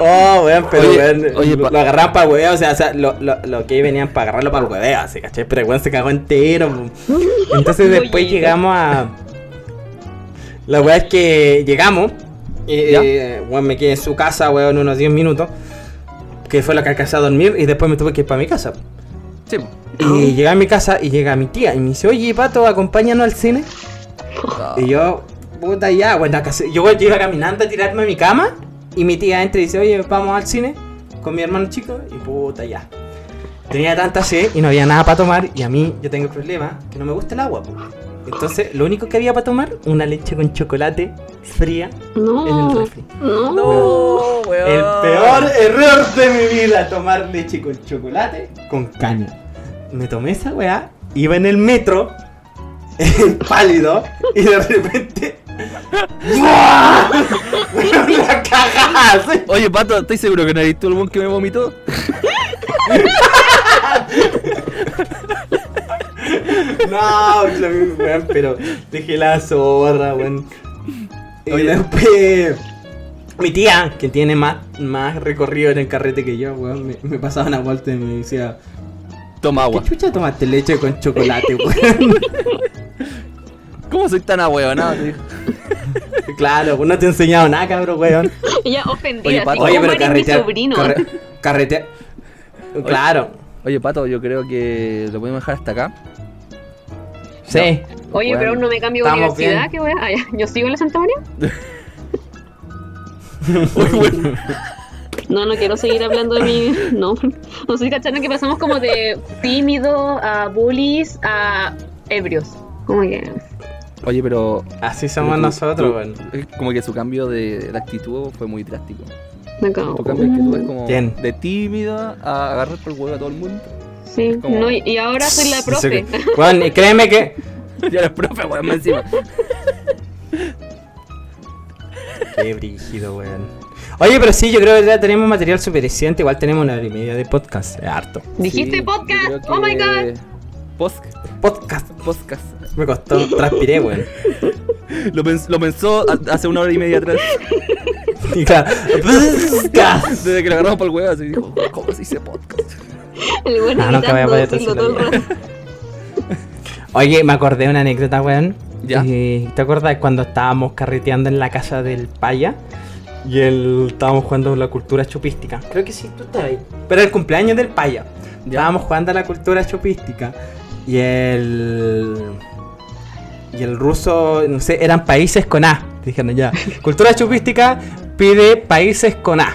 Oh, weón, pero Oye, weón, oye, lo, agarraban para el hueveo, o sea, o sea lo, lo, lo que venían para agarrarlo para el hueveo, así, ¿cachai? Pero el weón se cagó entero. Entonces después Oye. llegamos a. La weá es que llegamos. Eh, weón, me quedé en su casa, weón, unos 10 minutos. Que fue lo que alcancé a dormir y después me tuve que ir para mi casa. Sí. Y llegué a mi casa y llega mi tía y me dice, oye, pato, acompáñanos al cine. Y yo, puta ya, se- yo yo iba caminando a tirarme a mi cama y mi tía entra y dice, oye, vamos al cine con mi hermano chico y puta ya. Tenía tanta sed y no había nada para tomar y a mí yo tengo el problema que no me gusta el agua. po. Entonces, lo único que había para tomar, una leche con chocolate fría en el refri. no. No, weón. El peor error de mi vida, tomar leche con chocolate con caña. Me tomé esa weá, iba en el metro, pálido, y de repente. ¡buah! La soy- Oye, Pato, ¿estás seguro que no eres tú el weón que me vomitó? No, weón, pero dejé la zorra, weón. Y Oye. después. Mi tía, que tiene más, más recorrido en el carrete que yo, weón, me, me pasaba una vuelta y me decía. Toma agua. ¿Qué chucha tomaste leche con chocolate, weón? ¿Cómo soy tan ahueonado? claro, pues no te he enseñado nada, cabrón, weón. Ella ofendida, Oye, Pato. pero eres mi carretear. sobrino. carre- carretear. Claro. Oye, Pato, yo creo que lo podemos dejar hasta acá. Sí. Oye, Bueno, pero aún no me cambio de universidad, bien. Ah, ya, ¿Yo sigo en la Santa María? No, no quiero seguir hablando de mi... No, no sé si cacharon que pasamos como de tímido a bullies a ebrios. Como que... Oye, pero. Así somos tú- nosotros, weón. es Como que su cambio de, de actitud fue muy drástico. Me cago. Tu cambio que tú es como ¿Quién? de tímido a agarrar por el huevo a todo el mundo. Sí, como- no, y ahora soy la profe. Weón, y créeme que. ya eres profe, weón, más encima. Qué brígido, weón. Oye, pero sí, yo creo que ya tenemos material suficiente. Igual tenemos una hora y media de podcast. Es harto. Dijiste Sí, yo podcast. Oh my god. Post, Podcast. podcast. Me costó, transpiré, weón. Lo, pens- lo pensó hace una hora y media atrás. Y claro. Desde que lo agarramos por el huevo, así dijo, ¿cómo se dice podcast? El bueno Ah, nunca voy a decirlo todo el. Oye, me acordé de una anécdota, weón. Ya. ¿Te acuerdas cuando estábamos carreteando en la casa del paya? Y él estábamos jugando la cultura chupística. Creo que sí, tú estabas ahí. Pero el cumpleaños del paya. Ya. Estábamos jugando a la cultura chupística. Y el. Y el ruso, no sé, eran países con A. Dijeron ya. Cultura chupística pide países con A.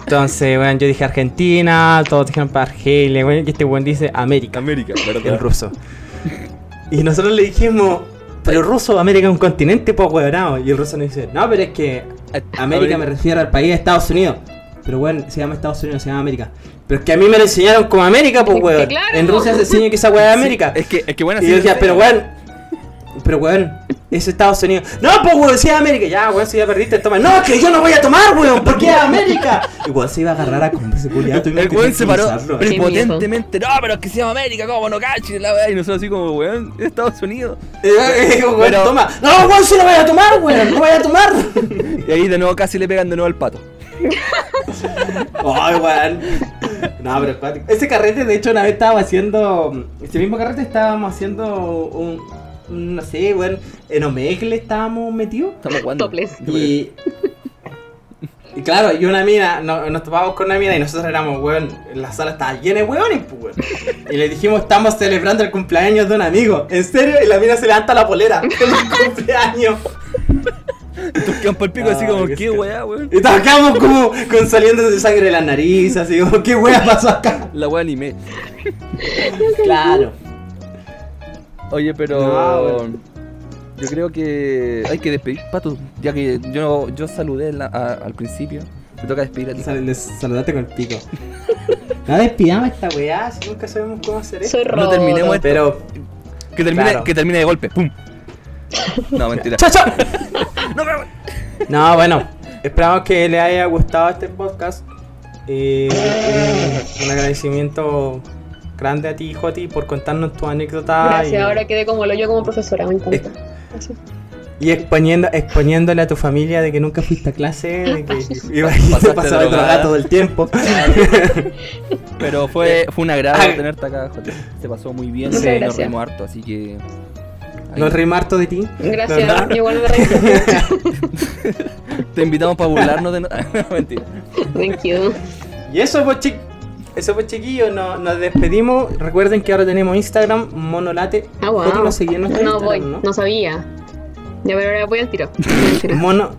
Entonces, bueno, yo dije Argentina, todos dijeron para Argelia, bueno, y este buen dice América América, el ¿verdad? ruso. Y nosotros le dijimos, pero ruso, América es un continente, pues huevonao. Y el ruso nos dice, no, pero es que América me refiero al país de Estados Unidos. Pero bueno, se llama Estados Unidos, se llama América. Pero es que a mí me lo enseñaron como América, pues weón. claro. En Rusia se enseña que esa hueá es América. Es que, es que bueno, y yo decía, pero weón, pero weón, es Estados Unidos. No, pues weón, si es América. Ya, weón, si ya perdiste, toma. No, que yo no voy a tomar, weón, porque es América. Y weón se iba a agarrar a ese culiado. El weón se paró prepotentemente. No, pero es que se llama América, ¿cómo no caches? Y nosotros así como, weón, Estados Unidos. Eh, eh, weón, Pero- toma. No, weón, si no voy a tomar, weón, no voy a tomar. Y ahí de nuevo casi le pegan de nuevo al pato. Ay, weón. No, pero es cuático. Ese carrete, de hecho, una vez estábamos haciendo. Ese mismo carrete estábamos haciendo un. Un, no sé, weón. En Omegle estábamos metidos. Estamos jugando. Topless. Y. Y claro, y una mina, no- nos topamos con una mina y nosotros éramos, weón, la sala estaba llena de weones, pues, weón. Y le dijimos, estamos celebrando el cumpleaños de un amigo. ¿En serio? Y la mina se levanta la polera. ¡Feliz cumpleaños! Todos quedan por el pico así Ay, como, qué ¿qué esca- weá, weón? Y todos quedamos como con saliendo de sangre de la nariz, así como, ¿qué wea pasó acá? La weá anime. Claro. Oye, pero. No, weón. Yo creo que hay que despedir, Pato, ya que yo, yo saludé en la- a- al principio. Te toca despedir a ti. Sal- les- saludate con el pico. No despidamos esta weá, si nunca sabemos cómo hacer esto. Soy No robot. terminemos esto. Pero. Que termine, Claro. que termine de golpe. ¡Pum! No, mentira. ¡Chao, chao! No, pero- No, bueno, esperamos que les haya gustado este podcast. Y un, un agradecimiento grande a ti, Joti, por contarnos tu anécdota. Gracias, y, ahora quedé como lo yo como profesora, me encanta. Gracias. y exponiendo, exponiéndole a tu familia de que nunca fuiste a clase, de que ibas a pasar drogada. drogada todo el tiempo. Pero fue, fue un agrado Ay. tenerte acá, Joti. Se pasó muy bien. Muchas Nos gracias. harto, así que. ahí. Nos reímos harto de ti. Gracias, igual me reí. Te invitamos para burlarnos de. no- mentira. Thank you. Y eso pues, chi- eso pues chiquillos, no- nos despedimos. Recuerden que ahora tenemos Instagram, Monolate. Ah, wow. Joti, ¿lo seguí en nuestro No voy, Instagram, no sabía. Ya, pero ahora voy al tiro. Mono.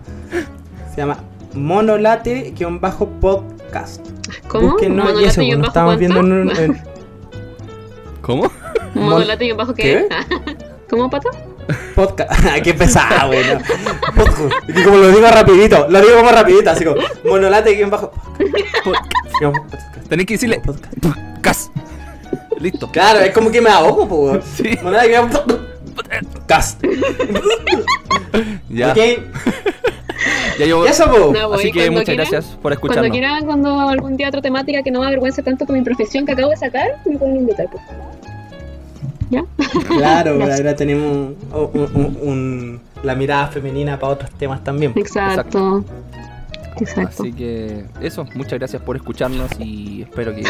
Se llama Monolate-podcast. ¿Cómo? Y eso, ¿Monolate y un nos bajo estamos viendo en, un- cuánto? en- ¿Cómo? ¿Monolate y un bajo ¿Qué? qué? ¿Cómo, pato? Podcast. Qué pesado, güey. no. Podcast. Que como lo digo rapidito, lo digo como rapidito, así como Monolate-podcast. Tenés que decirle. Podcast. ¡Cas! Listo. Claro, es como que me ahogo, pues. Sí. Monolate-podcast. Ya. Ok. Ya yo. Y eso, pues. No, Así que cuando muchas quieran- gracias por Cuando escucharnos. quieran, cuando algún día otra temática que no me avergüence tanto con mi profesión que acabo de sacar, me pueden invitar, por favor. ¿Ya? Claro, ahora tenemos un- un- un- un- la mirada femenina para otros temas también. Exacto. Exacto. Así que eso, muchas gracias por escucharnos y espero que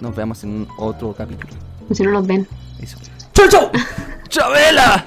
nos veamos en otro capítulo. Si no los ven. Eso. ¡Chau, chau! ¡Chabela!